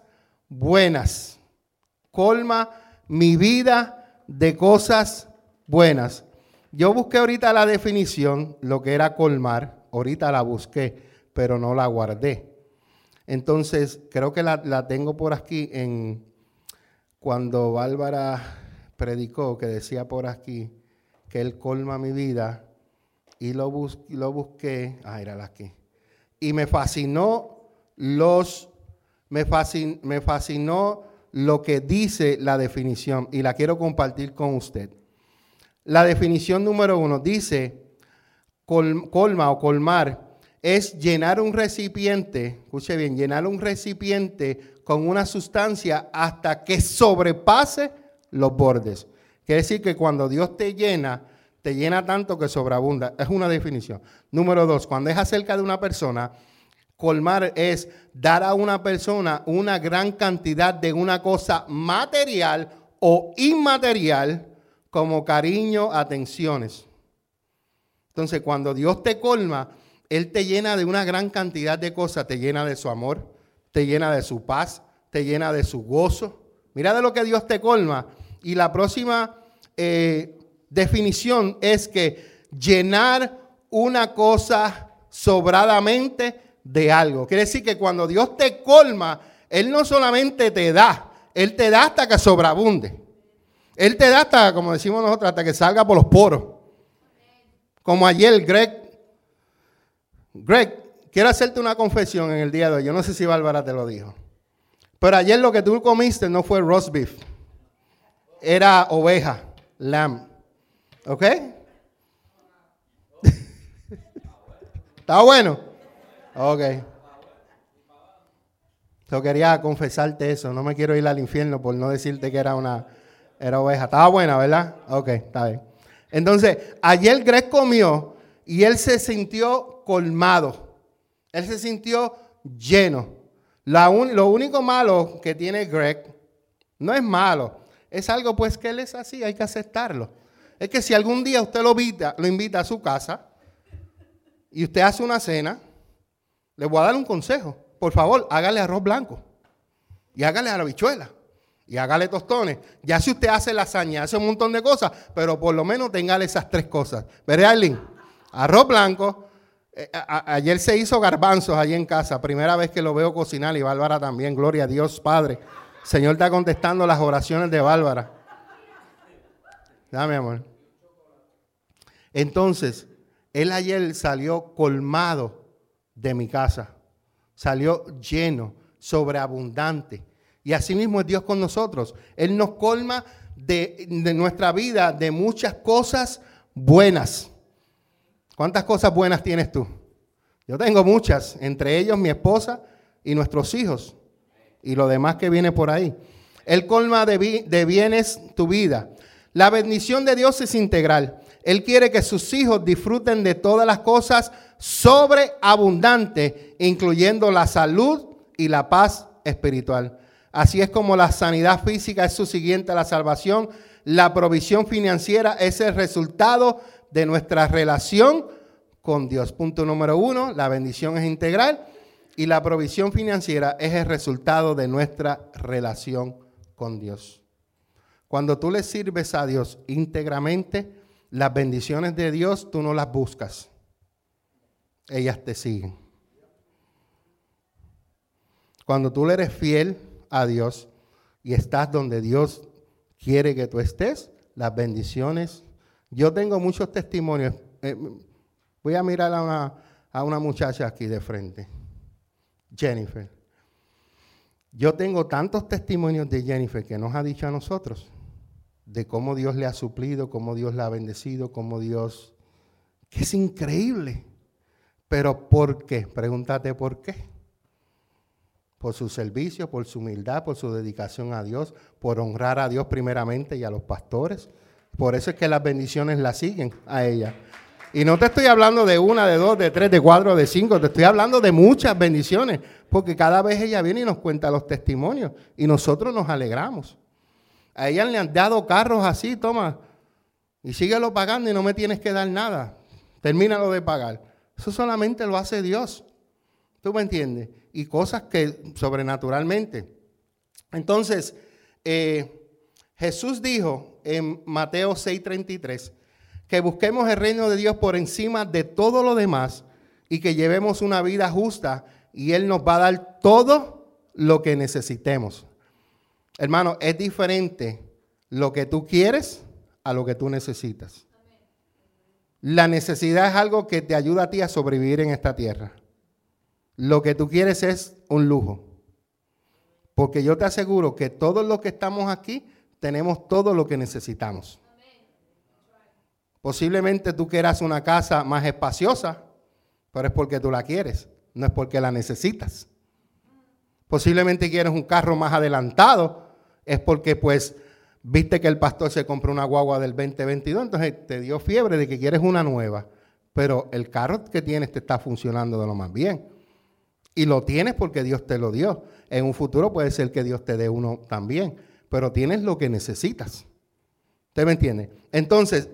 buenas. Colma mi vida de cosas buenas. Yo busqué ahorita la definición, lo que era colmar, ahorita la busqué pero no la guardé. Entonces, creo que la, tengo por aquí en cuando Bárbara predicó, que decía por aquí que Él colma mi vida, y lo, lo busqué, ah, era aquí, y me fascinó los, me, me fascinó lo que dice la definición, y la quiero compartir con usted. La definición número uno dice, colma o colmar es llenar un recipiente, escuche bien, llenar un recipiente con una sustancia hasta que sobrepase los bordes. Quiere decir que cuando Dios te llena, te llena tanto que sobreabunda. Es una definición. Número dos, cuando es acerca de una persona, colmar es dar a una persona una gran cantidad de una cosa material o inmaterial como cariño, atenciones. Entonces, cuando Dios te colma, él te llena de una gran cantidad de cosas. Te llena de su amor, te llena de su paz, te llena de su gozo. Mira de lo que Dios te colma. Y la próxima eh, definición es que llenar una cosa sobradamente de algo. Quiere decir que cuando Dios te colma, Él no solamente te da, Él te da hasta que sobreabunde. Él te da hasta, como decimos nosotros, hasta que salga por los poros. Como ayer Greg Greg, quiero hacerte una confesión en el día de hoy. Yo no sé si Bárbara te lo dijo. Pero ayer lo que tú comiste no fue roast beef. Era oveja, lamb. ¿Ok? ¿Está bueno? Ok. Yo quería confesarte eso. No me quiero ir al infierno por no decirte que era una era oveja. Estaba buena, ¿verdad? Ok, está bien. Entonces, ayer Greg comió y él se sintió colmado. Él se sintió lleno. lo único malo que tiene Greg no es malo, es algo pues que él es así, hay que aceptarlo. Es que si algún día usted lo invita, lo invita a su casa y usted hace una cena, le voy a dar un consejo. Por favor, hágale arroz blanco y hágale a la bichuela y hágale tostones. Ya si usted hace lasaña, hace un montón de cosas, pero por lo menos tengale esas tres cosas. ¿Verdad, Arlene? Arroz blanco. Eh, ayer se hizo garbanzos allí en casa, primera vez que lo veo cocinar y Bárbara también. Gloria a Dios, Padre. Señor está contestando las oraciones de Bárbara. Dame, amor. Entonces, él ayer salió colmado de mi casa. Salió lleno, sobreabundante. Y así mismo es Dios con nosotros. Él nos colma de, de nuestra vida de muchas cosas buenas. ¿Cuántas cosas buenas tienes tú? Yo tengo muchas, entre ellos mi esposa y nuestros hijos y lo demás que viene por ahí. Él colma de, de bienes tu vida. La bendición de Dios es integral. Él quiere que sus hijos disfruten de todas las cosas sobreabundantes, incluyendo la salud y la paz espiritual. Así es como la sanidad física es su siguiente a la salvación. La provisión financiera es el resultado de nuestra relación con Dios. Punto número uno, la bendición es integral. Y la provisión financiera es el resultado de nuestra relación con Dios. Cuando tú le sirves a Dios íntegramente, las bendiciones de Dios tú no las buscas. Ellas te siguen. Cuando tú le eres fiel a Dios y estás donde Dios quiere que tú estés, las bendiciones. Yo tengo muchos testimonios. Eh, voy a mirar a una, a una muchacha aquí de frente. Jennifer. Yo tengo tantos testimonios de Jennifer que nos ha dicho a nosotros de cómo Dios le ha suplido, cómo Dios la ha bendecido, cómo Dios... que es increíble. Pero ¿por qué? Pregúntate por qué. Por su servicio, por su humildad, por su dedicación a Dios, por honrar a Dios primeramente y a los pastores. Por eso es que las bendiciones la siguen a ella. Y no te estoy hablando de una, de dos, de tres, de cuatro, de cinco, te estoy hablando de muchas bendiciones, porque cada vez ella viene y nos cuenta los testimonios y nosotros nos alegramos. A ella le han dado carros así, toma, y síguelo pagando y no me tienes que dar nada. Termínalo de pagar. Eso solamente lo hace Dios. ¿Tú me entiendes? Y cosas que sobrenaturalmente. Entonces, eh, Jesús dijo en Mateo 6:33, que busquemos el reino de Dios por encima de todo lo demás y que llevemos una vida justa y Él nos va a dar todo lo que necesitemos. Hermano, es diferente lo que tú quieres a lo que tú necesitas. La necesidad es algo que te ayuda a ti a sobrevivir en esta tierra. Lo que tú quieres es un lujo. Porque yo te aseguro que todos los que estamos aquí tenemos todo lo que necesitamos. Posiblemente tú quieras una casa más espaciosa, pero es porque tú la quieres, no es porque la necesitas. Posiblemente quieres un carro más adelantado, es porque pues viste que el pastor se compró una guagua del 2022, entonces te dio fiebre de que quieres una nueva, pero el carro que tienes te está funcionando de lo más bien. Y lo tienes porque Dios te lo dio. En un futuro puede ser que Dios te dé uno también, pero tienes lo que necesitas. ¿Usted me entiende? Entonces,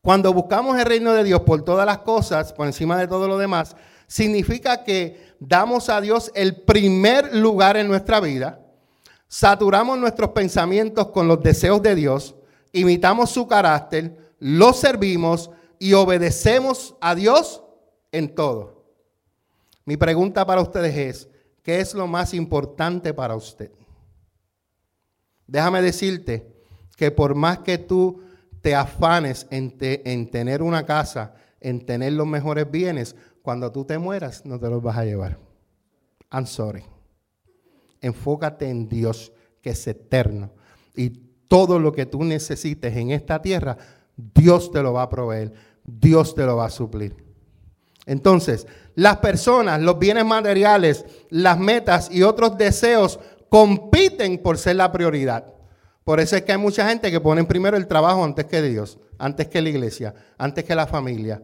cuando buscamos el reino de Dios por todas las cosas, por encima de todo lo demás, significa que damos a Dios el primer lugar en nuestra vida, saturamos nuestros pensamientos con los deseos de Dios, imitamos su carácter, lo servimos y obedecemos a Dios en todo. Mi pregunta para ustedes es, ¿qué es lo más importante para usted? Déjame decirte que por más que tú te afanes en, en tener una casa, en tener los mejores bienes, cuando tú te mueras no te los vas a llevar. I'm sorry. Enfócate en Dios, que es eterno. Y todo lo que tú necesites en esta tierra, Dios te lo va a proveer. Dios te lo va a suplir. Entonces, las personas, los bienes materiales, las metas y otros deseos compiten por ser la prioridad. Por eso es que hay mucha gente que pone primero el trabajo antes que Dios, antes que la iglesia, antes que la familia.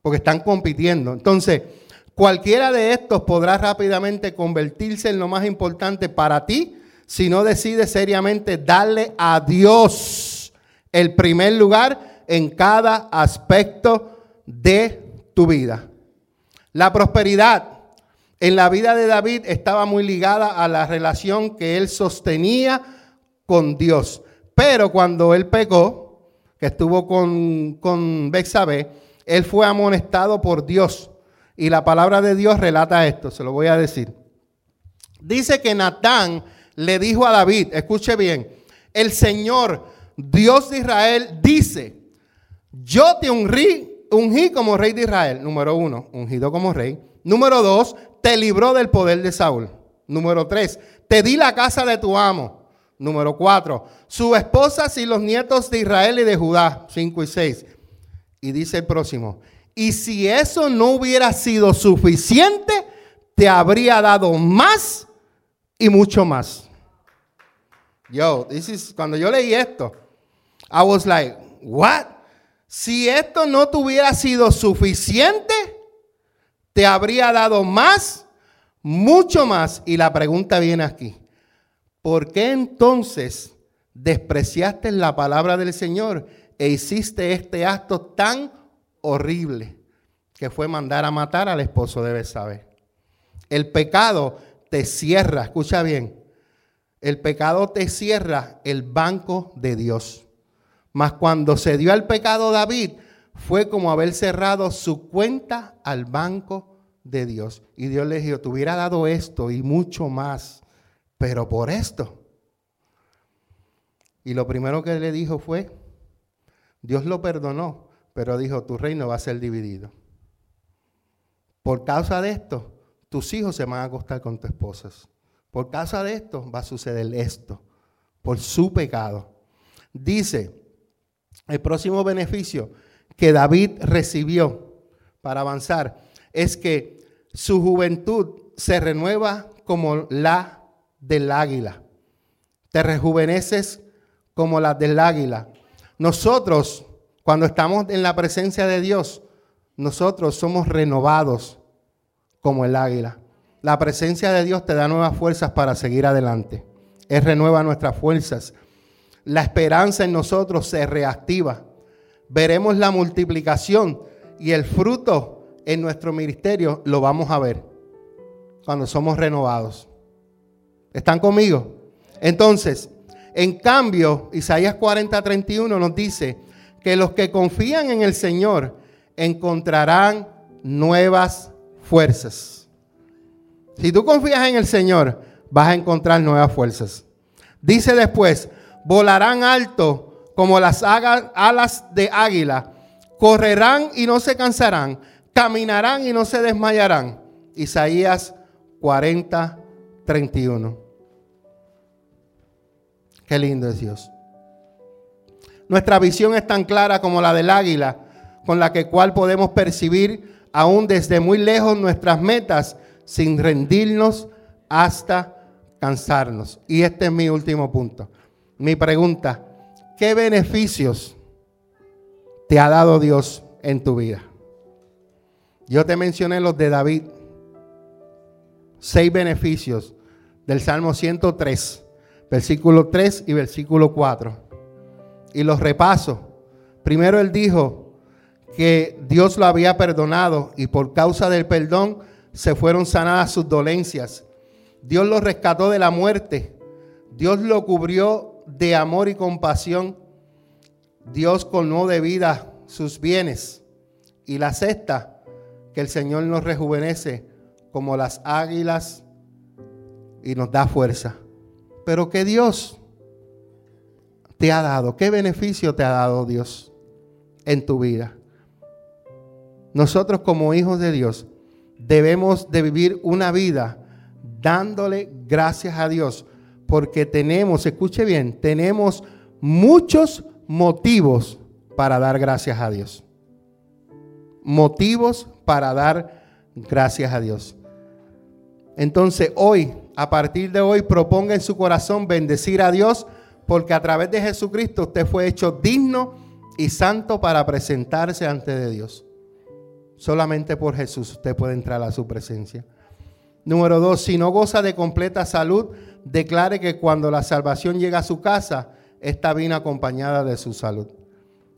porque están compitiendo. Entonces, cualquiera de estos podrá rápidamente convertirse en lo más importante para ti si no decides seriamente darle a Dios el primer lugar en cada aspecto de tu vida. La prosperidad en la vida de David estaba muy ligada a la relación que él sostenía con Dios. Pero cuando él pecó, que estuvo con, con él fue amonestado por Dios. Y la palabra de Dios relata esto, se lo voy a decir. Dice que Natán le dijo a David, escuche bien, el Señor, Dios de Israel, dice, yo te ungí, ungí como rey de Israel, número uno, ungido como rey. Número dos, te libró del poder de Saúl. Número tres, te di la casa de tu amo. Número cuatro, su esposa y los nietos de Israel y de Judá. Cinco y seis. Y dice el próximo, y si eso no hubiera sido suficiente, te habría dado más y mucho más. Yo, this is, cuando yo leí esto, I was like, what? Si esto no te hubiera sido suficiente, te habría dado más, mucho más. Y la pregunta viene aquí. ¿Por qué entonces despreciaste la palabra del Señor e hiciste este acto tan horrible que fue mandar a matar al esposo de Besabe? El pecado te cierra, escucha bien, el pecado te cierra el banco de Dios. Mas cuando se dio al pecado David, fue como haber cerrado su cuenta al banco de Dios. Y Dios le dijo, te hubiera dado esto y mucho más, pero por esto. Y lo primero que le dijo fue, Dios lo perdonó, pero dijo, tu reino va a ser dividido. Por causa de esto, tus hijos se van a acostar con tus esposas. Por causa de esto va a suceder esto, por su pecado. Dice, el próximo beneficio que David recibió para avanzar es que su juventud se renueva como la del águila. Te rejuveneces como la del águila. Nosotros, cuando estamos en la presencia de Dios, nosotros somos renovados como el águila. La presencia de Dios te da nuevas fuerzas para seguir adelante. Él renueva nuestras fuerzas. La esperanza en nosotros se reactiva veremos la multiplicación y el fruto en nuestro ministerio lo vamos a ver cuando somos renovados. ¿Están conmigo? Entonces, en cambio, Isaías 40, 31 nos dice que los que confían en el Señor encontrarán nuevas fuerzas. Si tú confías en el Señor, vas a encontrar nuevas fuerzas. Dice después, volarán alto como las alas de águila. Correrán y no se cansarán. Caminarán y no se desmayarán. Isaías 40, 31. Qué lindo es Dios. Nuestra visión es tan clara como la del águila, con la que cual podemos percibir aún desde muy lejos nuestras metas sin rendirnos hasta cansarnos. Y este es mi último punto. Mi pregunta, ¿Qué beneficios te ha dado Dios en tu vida? Yo te mencioné los de David. Seis beneficios del Salmo 103, versículo 3 y versículo 4. Y los repaso. Primero él dijo que Dios lo había perdonado y por causa del perdón se fueron sanadas sus dolencias. Dios lo rescató de la muerte. Dios lo cubrió de amor y compasión, Dios colmó de vida sus bienes. Y la sexta, que el Señor nos rejuvenece como las águilas y nos da fuerza. Pero que Dios te ha dado, qué beneficio te ha dado Dios en tu vida. Nosotros como hijos de Dios debemos de vivir una vida dándole gracias a Dios porque tenemos, escuche bien, tenemos muchos motivos para dar gracias a Dios. Motivos para dar gracias a Dios. Entonces hoy, a partir de hoy, proponga en su corazón bendecir a Dios, porque a través de Jesucristo usted fue hecho digno y santo para presentarse ante de Dios. Solamente por Jesús usted puede entrar a su presencia. Número dos, si no goza de completa salud, declare que cuando la salvación llega a su casa, está bien acompañada de su salud.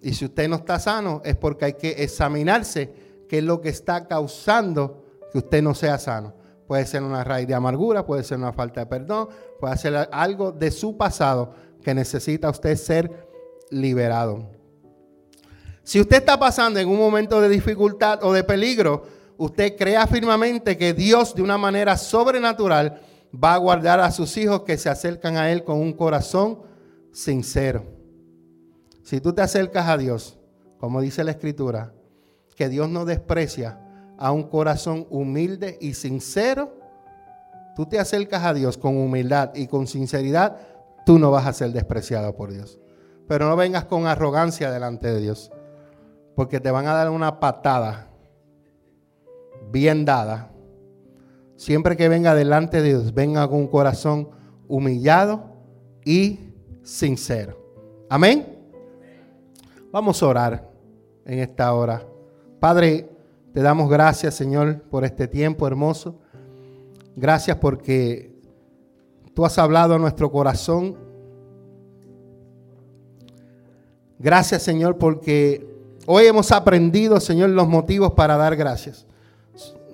Y si usted no está sano, es porque hay que examinarse qué es lo que está causando que usted no sea sano. Puede ser una raíz de amargura, puede ser una falta de perdón, puede ser algo de su pasado que necesita usted ser liberado. Si usted está pasando en un momento de dificultad o de peligro, usted crea firmemente que Dios de una manera sobrenatural va a guardar a sus hijos que se acercan a Él con un corazón sincero. Si tú te acercas a Dios, como dice la Escritura, que Dios no desprecia a un corazón humilde y sincero, tú te acercas a Dios con humildad y con sinceridad, tú no vas a ser despreciado por Dios. Pero no vengas con arrogancia delante de Dios, porque te van a dar una patada bien dada. Siempre que venga delante de Dios, venga con un corazón humillado y sincero. Amén. Vamos a orar en esta hora. Padre, te damos gracias, Señor, por este tiempo hermoso. Gracias porque tú has hablado a nuestro corazón. Gracias, Señor, porque hoy hemos aprendido, Señor, los motivos para dar gracias.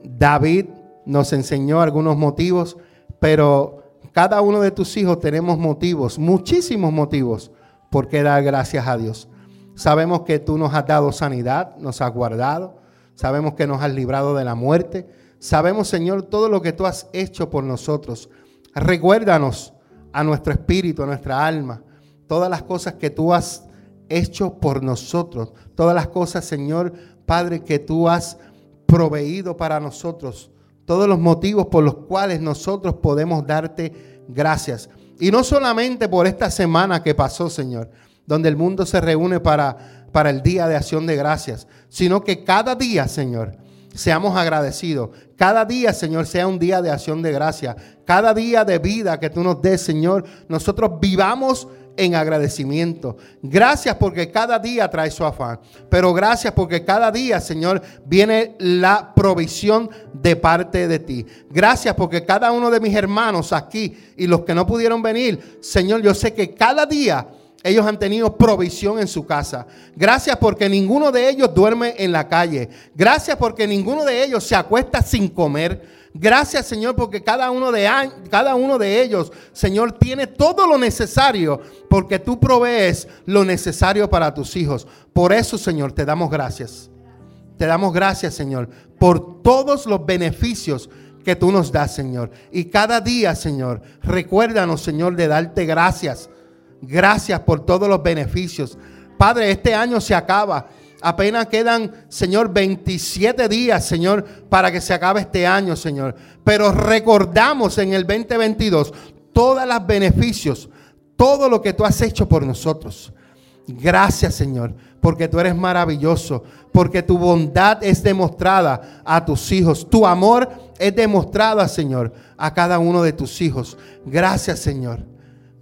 David nos enseñó algunos motivos, pero cada uno de tus hijos tenemos motivos, muchísimos motivos, por qué dar gracias a Dios. Sabemos que tú nos has dado sanidad, nos has guardado. Sabemos que nos has librado de la muerte. Sabemos, Señor, todo lo que tú has hecho por nosotros. Recuérdanos a nuestro espíritu, a nuestra alma, todas las cosas que tú has hecho por nosotros. Todas las cosas, Señor, Padre, que tú has proveído para nosotros. Todos los motivos por los cuales nosotros podemos darte gracias. Y no solamente por esta semana que pasó, Señor, donde el mundo se reúne para, para el día de acción de gracias, sino que cada día, Señor, seamos agradecidos. Cada día, Señor, sea un día de acción de gracia. Cada día de vida que tú nos des, Señor, nosotros vivamos en agradecimiento. Gracias porque cada día trae su afán. Pero gracias porque cada día, Señor, viene la provisión de parte de ti. Gracias porque cada uno de mis hermanos aquí y los que no pudieron venir, Señor, yo sé que cada día ellos han tenido provisión en su casa. Gracias porque ninguno de ellos duerme en la calle. Gracias porque ninguno de ellos se acuesta sin comer. Gracias, Señor, porque cada uno de, cada uno de ellos, Señor, tiene todo lo necesario porque tú provees lo necesario para tus hijos. Por eso, Señor, te damos gracias. Te damos gracias, Señor, por todos los beneficios que tú nos das, Señor. Y cada día, Señor, recuérdanos, Señor, de darte gracias Gracias por todos los beneficios. Padre, este año se acaba. Apenas quedan, Señor, 27 días, Señor, para que se acabe este año, Señor. Pero recordamos en el 2022 todos los beneficios, todo lo que tú has hecho por nosotros. Gracias, Señor, porque tú eres maravilloso, porque tu bondad es demostrada a tus hijos, tu amor es demostrado, Señor, a cada uno de tus hijos. Gracias, Señor.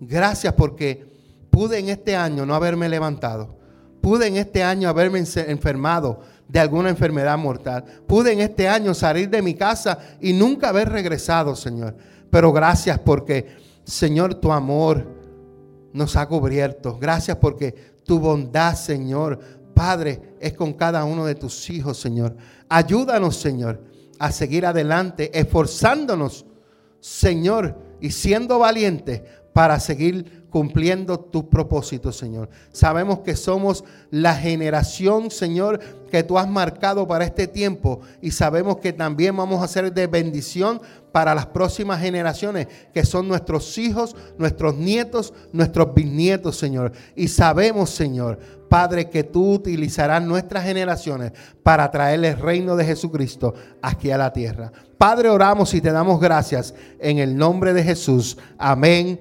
Gracias porque pude en este año no haberme levantado. Pude en este año haberme enfermado de alguna enfermedad mortal. Pude en este año salir de mi casa y nunca haber regresado, Señor. Pero gracias porque, Señor, tu amor nos ha cubierto. Gracias porque tu bondad, Señor, Padre, es con cada uno de tus hijos, Señor. Ayúdanos, Señor, a seguir adelante, esforzándonos, Señor, y siendo valientes para seguir cumpliendo tus propósitos, Señor. Sabemos que somos la generación, Señor, que tú has marcado para este tiempo y sabemos que también vamos a ser de bendición para las próximas generaciones, que son nuestros hijos, nuestros nietos, nuestros bisnietos, Señor. Y sabemos, Señor, Padre, que tú utilizarás nuestras generaciones para traer el reino de Jesucristo aquí a la tierra. Padre, oramos y te damos gracias en el nombre de Jesús. Amén